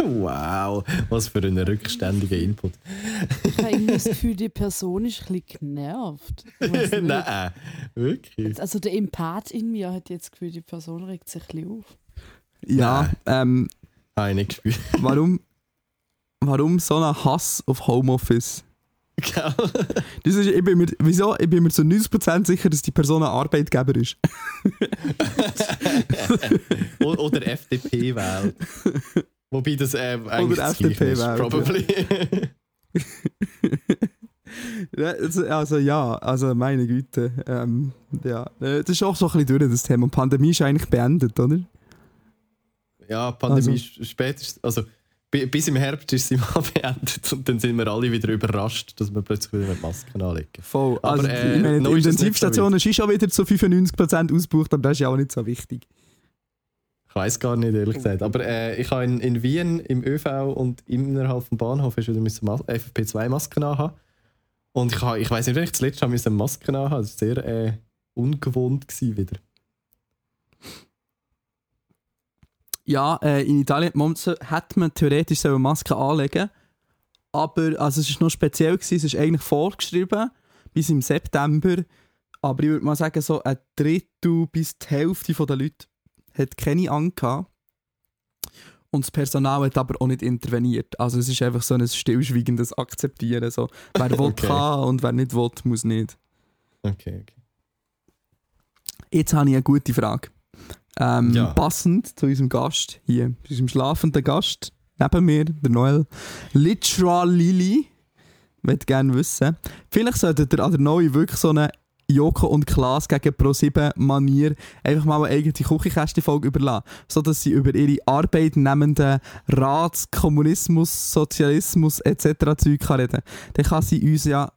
Wow, was für ein rückständiger Input. Ich habe das Gefühl, die Person ist ein bisschen genervt. Nein, wirklich. Also der Empath in mir hat jetzt das Gefühl, die Person regt sich ein bisschen auf. Ja, ähm, Habe ich nicht gespürt. warum, warum so ein Hass auf Homeoffice? Gell? Das ist, ich, bin mir, wieso? ich bin mir zu 90% sicher, dass die Person ein Arbeitgeber ist. Oder FDP wählt. Wobei das äh, eigentlich das FDP ist, probably. Ja, also- Also ja, also meine Güte. Ähm, ja. Äh, Das ist auch so ein bisschen durch, das Thema. Die Pandemie ist eigentlich beendet, oder? Ja, Pandemie Also- ist spätestens, also bi- bis im Herbst ist sie mal beendet und dann sind wir alle wieder überrascht, dass wir plötzlich wieder mit Masken anlegen. Voll. Aber, Also, äh, ich meine, die ist es nicht Intensivstation ist schon wieder zu 95% ausgebucht, aber das ist ja auch nicht so wichtig. Ich weiß gar nicht, ehrlich gesagt. Aber äh, ich habe in, in Wien im ÖV und innerhalb vom Bahnhof hast du wieder müssen Mas- FFP2-Masken anhaben. Und ich, habe- ich weiß nicht, wenn ich das letzte Mal müssen Masken anhaben Das war sehr äh, ungewohnt gewesen wieder. Ja, äh, in Italien hätte man theoretisch so eine Maske anlegen aber also es ist noch speziell gewesen, es ist eigentlich vorgeschrieben bis im September, aber ich würde mal sagen, so ein Drittel bis die Hälfte der Leute hat keine Angst gehabt. Und das Personal hat aber auch nicht interveniert. Also es ist einfach so ein stillschweigendes Akzeptieren. So, wer will, Okay. kann und wer nicht will, muss nicht. Okay, okay. Jetzt habe ich eine gute Frage. Ähm, Ja. Passend zu unserem Gast hier, zu unserem schlafenden Gast neben mir, der Noel. Literal Lili. möchte gerne wissen. Vielleicht solltet ihr an der Neue wirklich so eine Joko und Klaas gegen Pro7 Manier einfach mal eine eigene Küchenkästchen-Folge überlassen, sodass sie über ihre arbeitnehmenden Rats-, Kommunismus-, Sozialismus etc. Zeug kann reden Dann kann sie uns ja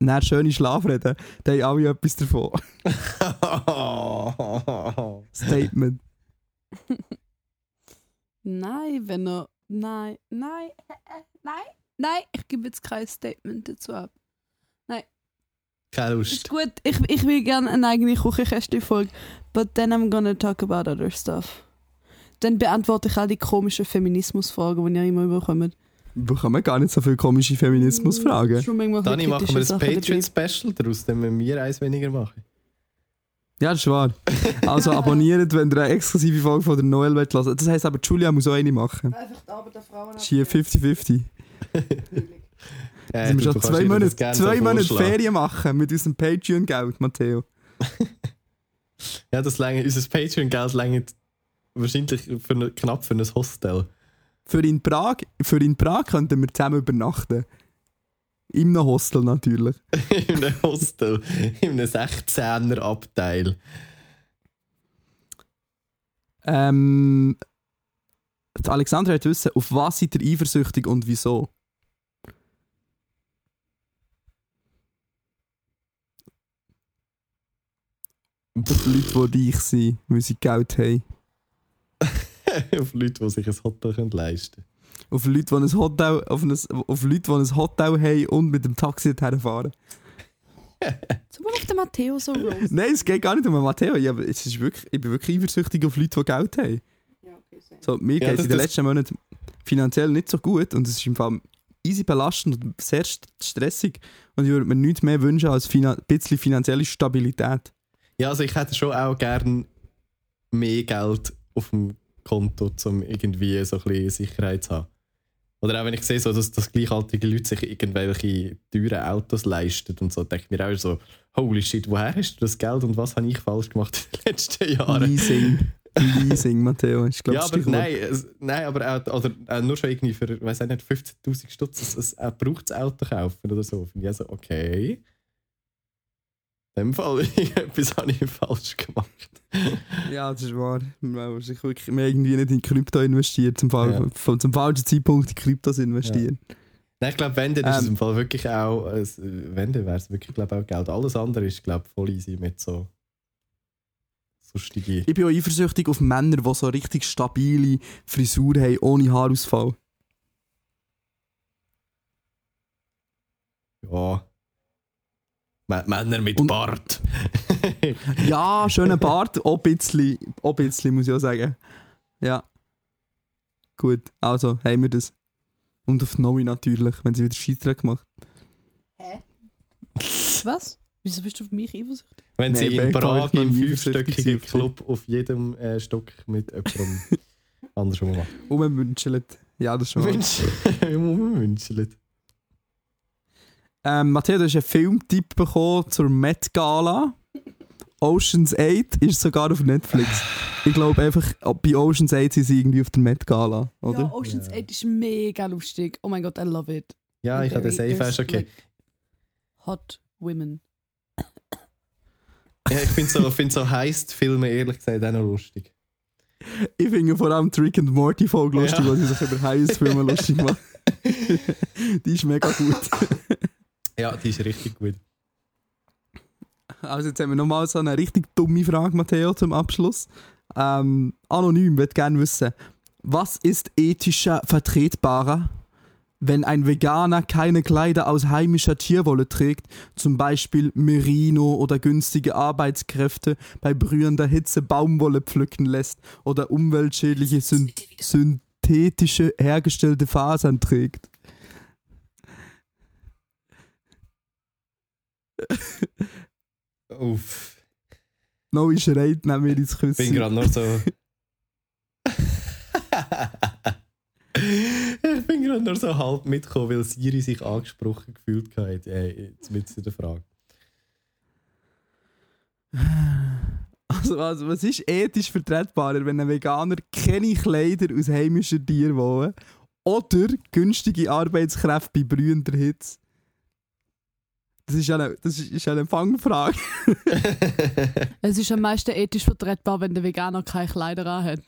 nach schöne Schlafreden, dann haben alle etwas davon. Statement. Nein, wenn er. Nein, nein, äh, äh, nein, nein, ich gebe jetzt kein Statement dazu ab. Keine Ist Lust. gut, ich, ich will gerne eine eigene Küchenkästchen-Folge, but then I'm gonna talk about other stuff. Dann beantworte ich all die komischen Feminismusfragen, die ihr immer überkommt. Wir bekommen gar nicht so viele komische Feminismusfragen. Manchmal Dani, machen wir ein. Patreon-Special daraus, dann müssen wir eins weniger machen. Ja, das ist wahr. Also abonniert, wenn ihr eine exklusive Folge von der Noel wollt hören Das heisst aber, Julia muss auch eine machen. Einfach die Arbeit der Frauen Das ist hier 50-50. Sind wir du- schon du kannst zwei Monate, zwei Monate. Ferien machen mit unserem Patreon-Geld, Matteo. Ja, das länge, unser Patreon-Geld längt wahrscheinlich für eine, knapp für ein Hostel. Für in Prag, für in Prag könnten wir zusammen übernachten. Einem Hostel natürlich. einem Hostel, in einem 16er-Abteil. Ähm, die Alexandra hat wissen, auf was seid ihr eifersüchtig und wieso? Auf Leute, die reich sind, weil sie Geld haben. Auf Leute, die sich ein Hotel können leisten können. Auf Leute, die ein Hotel, auf ein, auf Leute, die ein Hotel haben und mit dem Taxi dorthin fahren. Zum Beispiel auf den Matteo so roast. Nein, es geht gar nicht um den Matteo. Ich, es ist wirklich, ich bin wirklich eifersüchtig auf Leute, die Geld haben. So, mir Ja, geht es in den letzten Monaten finanziell nicht so gut und es ist im Fall easy belastend und sehr st- stressig. Und ich würde mir nichts mehr wünschen als ein bisschen finanzielle Stabilität. Ja, also ich hätte schon auch gern mehr Geld auf dem Konto, um irgendwie so ein bisschen Sicherheit zu haben. Oder auch wenn ich sehe, so, dass, dass gleichaltrige Leute sich irgendwelche teuren Autos leisten und so, denke ich mir auch so, holy shit, woher hast du das Geld und was habe ich falsch gemacht in den letzten Jahren? Leasing. Leasing, Matteo. Ich glaube, ja, aber nein, nein, aber auch, oder, auch nur schon irgendwie für, weiß nicht, 15.000 Stutz ein, ein gebrauchtes Auto kaufen oder so. Finde ich also, okay. In dem Fall, etwas habe ich falsch gemacht. Ja, das ist wahr. Man muss sich wirklich mehr irgendwie nicht in Krypto investieren, zum, Fall, Ja. vom- zum falschen Zeitpunkt in Kryptos investieren. Nein, ich glaube, wenn, dann ist es Ähm. im Fall wirklich auch, äh, wenn, dann wäre es wirklich, glaube ich, auch Geld. Alles andere ist, glaube ich, voll easy mit so sonstige. Ich bin auch eifersüchtig auf Männer, die so richtig stabile Frisur haben, ohne Haarausfall. Ja. Männer mit Und- Bart. Ja, schöner Bart, auch ein bisschen, auch ein bisschen, muss ich auch sagen. Ja. Gut, also haben wir das. Und auf Nomi natürlich, wenn sie wieder Scheitern gemacht. Was? Wieso bist du auf mich eifersüchtig? Wenn sie in Prag im fünfstöckigen Club auf jedem äh, Stock mit jemandem anders machen. Umwünschelt. Ja, das ist schon. Wünschelt. Ähm, Matteo, du hast einen Filmtipp bekommen zur Met Gala. Oceans 8 ist sogar auf Netflix. Ich glaube einfach, bei Oceans 8 sind sie irgendwie auf der Met Gala, oder? Ja, Ocean's Ja. 8 ist mega lustig. Oh mein Gott, I love it. Ja, ich habe den safe schon okay. like Hot Women. Ja, ich finde so, find so Heist-Filme ehrlich gesagt auch noch lustig. Ich finde vor allem die Rick and Morty Folge lustig, Ja. wo sie sich über Heißfilme lustig machen. die ist mega gut. Ja, die ist richtig gut. Also jetzt haben wir nochmal so eine richtig dumme Frage, Matteo, zum Abschluss. Ähm, anonym, würde gerne wissen, was ist ethischer vertretbarer, wenn ein Veganer keine Kleider aus heimischer Tierwolle trägt, zum Beispiel Merino oder günstige Arbeitskräfte bei brühender Hitze Baumwolle pflücken lässt oder umweltschädliche syn synthetische hergestellte Fasern trägt? Uff. No, ich schreit, nehmen wir ins Ich bin Küssen. gerade nur so. ich bin gerade nur so halb mitgekommen, weil Siri sich angesprochen gefühlt hat, äh, mit in der Frage. Also, also, was ist ethisch vertretbarer, wenn ein Veganer keine Kleider aus heimischer Tierwolle oder günstige Arbeitskräfte bei brühender Hitze? Das ist eine, das ist, ist eine Fangfrage. Es ist am meisten ethisch vertretbar, wenn der Veganer keine Kleider anhat.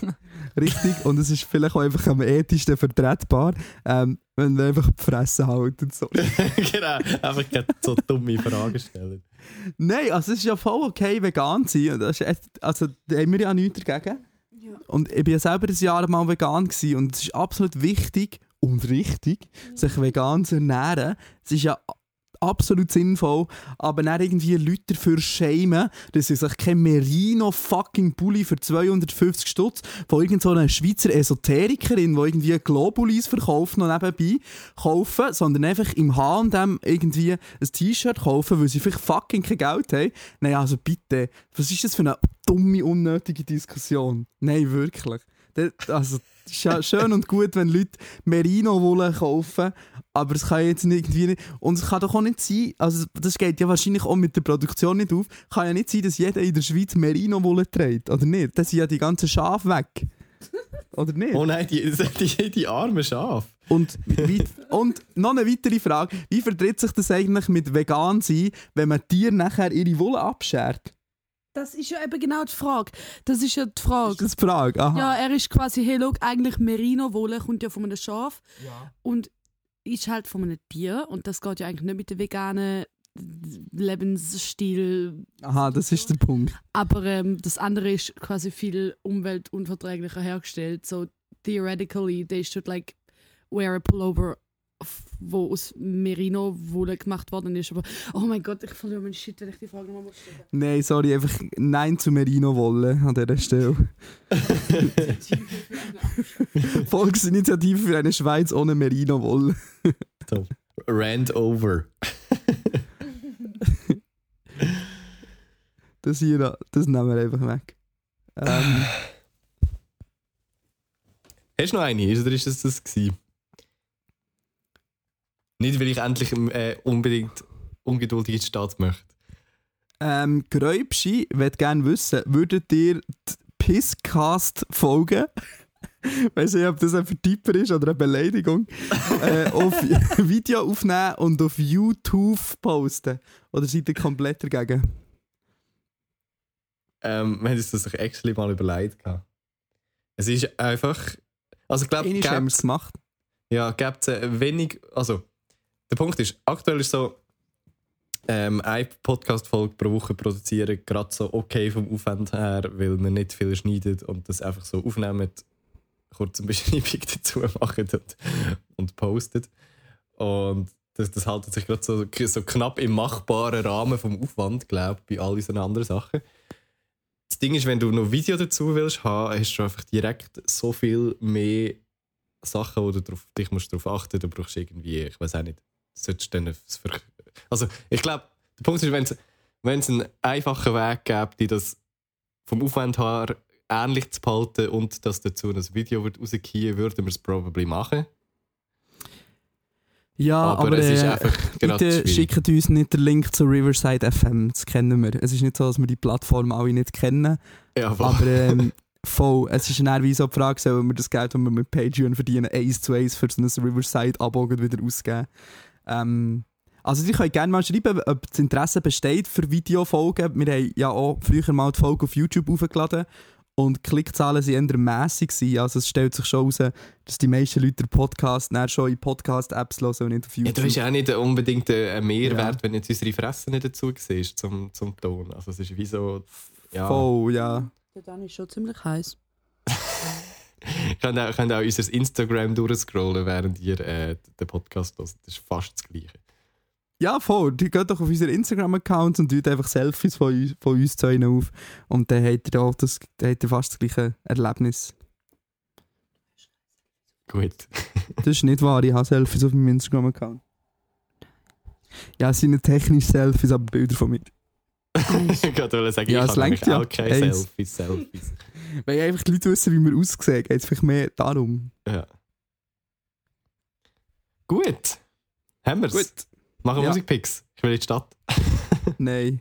Richtig. Und es ist vielleicht auch einfach am ethischsten vertretbar, ähm, wenn wir einfach die Fresse halten. So. genau, einfach so dumme Fragen stellen. Nein, also es ist ja voll okay, vegan zu sein. Das ist echt, also da haben wir ja nichts dagegen. Ja. Und ich bin ja selber ein Jahr mal vegan gewesen und es ist absolut wichtig und richtig, sich vegan zu ernähren. Es ist ja absolut sinnvoll, aber nicht irgendwie Leute dafür schämen, dass sie sich kein Merino fucking Pulli für 250 Stutz von irgendeiner Schweizer Esoterikerin, die irgendwie Globulis verkauft, noch nebenbei kaufen, sondern einfach im H&M irgendwie ein T-Shirt kaufen, weil sie vielleicht fucking kein Geld haben. Nein, also bitte, was ist das für eine dumme, unnötige Diskussion? Nein, wirklich. Also, schön und gut, wenn Leute Merino-Wolle kaufen, aber es kann jetzt nicht irgendwie nicht, und es kann doch auch nicht sein, also das geht ja wahrscheinlich auch mit der Produktion nicht auf, kann ja nicht sein, dass jeder in der Schweiz Merino-Wolle trägt, oder nicht? Das sind ja die ganzen Schafe weg. Oder nicht? Oh nein, die, die, die armen Schafe. Und, wie, und noch eine weitere Frage, wie vertritt sich das eigentlich mit vegan sein, wenn man Tiere nachher ihre Wolle abschert? Das ist ja eben genau die Frage. Das ist ja die Ist Frage. das die Frage? Aha. Ja, er ist quasi, hey, look, eigentlich Merino-Wolle kommt ja von einem Schaf und ist halt von einem Tier und das geht ja eigentlich nicht mit dem veganen Lebensstil. Aha, das ist der Punkt. Aber ähm, das andere ist quasi viel umweltunverträglicher hergestellt. So theoretically, they should like wear a pullover, wo aus Merino-Wolle gemacht worden ist. Aber oh mein Gott, ich verliere meinen Shit, wenn ich die Frage nochmal stelle. Nein, sorry, einfach Nein zu Merino-Wolle an dieser Stelle. Volksinitiative für eine Schweiz ohne Merino-Wolle. So. Rand over. Das hier, das nehmen wir einfach weg. Ähm, Hast du noch eine? Oder ist das das gewesen? Nicht, weil ich endlich äh, unbedingt ungeduldig in die Stadt möchte. ähm, Gräubschi würde gerne wissen, würdet ihr die Pisscast folgen? Weiß nicht, ob das ein Vertipper ist oder eine Beleidigung. äh, auf Video aufnehmen und auf YouTube posten. Oder seid ihr komplett dagegen? Ähm, wir haben uns das doch actually mal überlegt. Es ist einfach. Also, ich glaube, es gemacht. Ja, gibt es wenig. Also, der Punkt ist, aktuell ist so, ähm, eine Podcast-Folge pro Woche produzieren, gerade so okay vom Aufwand her, weil wir nicht viel schneidet und das einfach so aufnehmen, kurz eine Beschreibung dazu machen und, und postet. Und das, das hält sich gerade so, so knapp im machbaren Rahmen vom Aufwand, glaube ich, bei all unseren anderen Sachen. Das Ding ist, wenn du noch Video dazu willst haben, hast du einfach direkt so viel mehr Sachen, wo du drauf, dich musst darauf achten Du brauchst irgendwie, ich weiß auch nicht, solltest dann Also, ich glaube, der Punkt ist, wenn es einen einfachen Weg gibt, die das vom Aufwand her ähnlich zu behalten und dass dazu ein Video wird rauskommen, würden wir es probably machen. Ja, Aber aber, es ist äh, bitte schickt uns nicht den Link zu Riverside FM, das kennen wir. Es ist nicht so, dass wir die Plattform alle nicht kennen, Ja, voll. aber ähm, voll, es ist wie so die Frage, sollen wir das Geld, das wir mit Patreon verdienen, eins zu eins für so ein Riverside-Abo wieder ausgeben. Ähm, also ihr könnt gerne mal schreiben, ob das Interesse besteht für Videofolgen. Wir haben ja auch früher mal die Folge auf YouTube hochgeladen und die Klickzahlen waren eher mässig. gewesen. Also es stellt sich schon heraus, dass die meisten Leute den Podcast dann schon in Podcast-Apps hören und nicht auf Ja, YouTube. du hast ja auch nicht unbedingt einen Mehrwert, Ja. wenn jetzt unsere Fresse nicht dazu siehst zum, zum Ton. Also es ist wie so... Ja. Voll, ja. Der Dan ist schon ziemlich heiß. Könnt auch, könnt auch unser Instagram durchscrollen, während ihr äh, den Podcast hört. Das ist fast das Gleiche. Ja, voll. Die geht doch auf unseren Instagram-Account und tut einfach Selfies von uns, von uns zu ihnen auf. Und dann habt ihr, auch das, dann habt ihr fast das gleiche Erlebnis. Gut. Das ist nicht wahr, ich habe Selfies auf meinem Instagram-Account. Ja, es sind nicht technische Selfies, aber Bilder von mir. ich wollte sagen, Ja, ich habe auch keine. Selfies. Selfies. Weil einfach die Leute wissen, wie wir aussehen, geht es vielleicht mehr darum. Ja. Gut. Haben wir's. Gut. Machen wir Ja. Musikpicks. Ich will in die Stadt. Nein.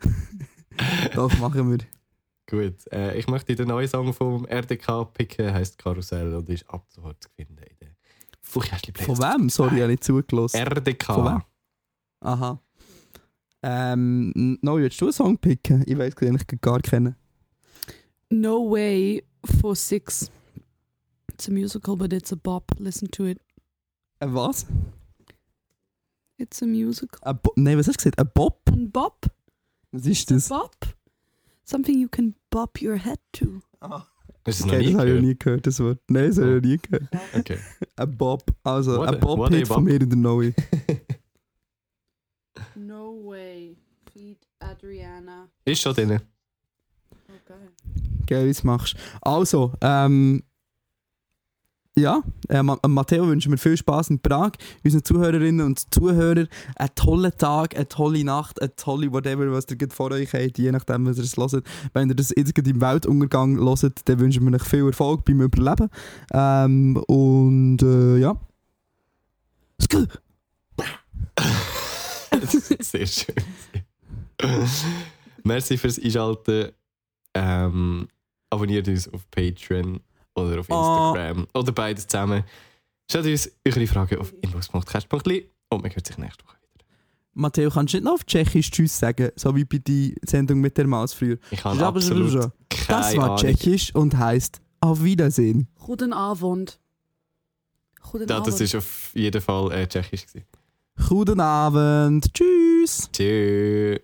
Doch, machen wir. Gut. Äh, ich möchte den neuen Song vom RDK picken. heißt Karussell und ist ab sofort zu finden in der Von wem? Sorry, ich habe nicht zugelassen. RDK. Von wem? Aha. Ähm, no, willst du einen Song picken? Ich weiß eigentlich gar keinen. No Way von Six. It's a musical, but it's a bop. Listen to it. Ein Äh, was? It's a musical. Bo Nein, was hast du gesagt? Ein Bob? Ein Bop? Was ist A das? bop? Something you can bop your head to. Es noch Okay, das habe ich noch nie gehört, das Wort. Nein, das habe ich noch nie gehört. Okay. Ein Bob. Also, What a- Bob a hit von mir in der Neue. No way. Feed Adriana. Ist schon drin. Okay. Geil, wie es machst. Also, ähm. Ja, äh, Ma Matteo wünschen wir viel Spaß in Prag. Unseren Zuhörerinnen und Zuhörern einen tollen Tag, eine tolle Nacht, eine tolle whatever, was ihr vor euch habt, je nachdem, was ihr es hört. Wenn ihr das gerade im Weltuntergang hört, dann wünschen wir euch viel Erfolg beim Überleben. Ähm, und äh, ja. Sehr schön. Merci fürs Einschalten. Ähm, abonniert uns auf Patreon oder auf Ah. Instagram oder beides zusammen. Stellt uns eure Fragen auf inbox.cast.li und man hört sich nächste Woche wieder. Matteo, kannst du nicht noch auf Tschechisch Tschüss sagen, so wie bei der Sendung mit der Maus früher? Ich Ja, aber absolut so- Das war Ahnung. Tschechisch und heißt Auf Wiedersehen. Guten Abend. Guten Ja, Abend. das war auf jeden Fall äh, tschechisch. gewesen. Guten Abend. Tschüss. Tschüss.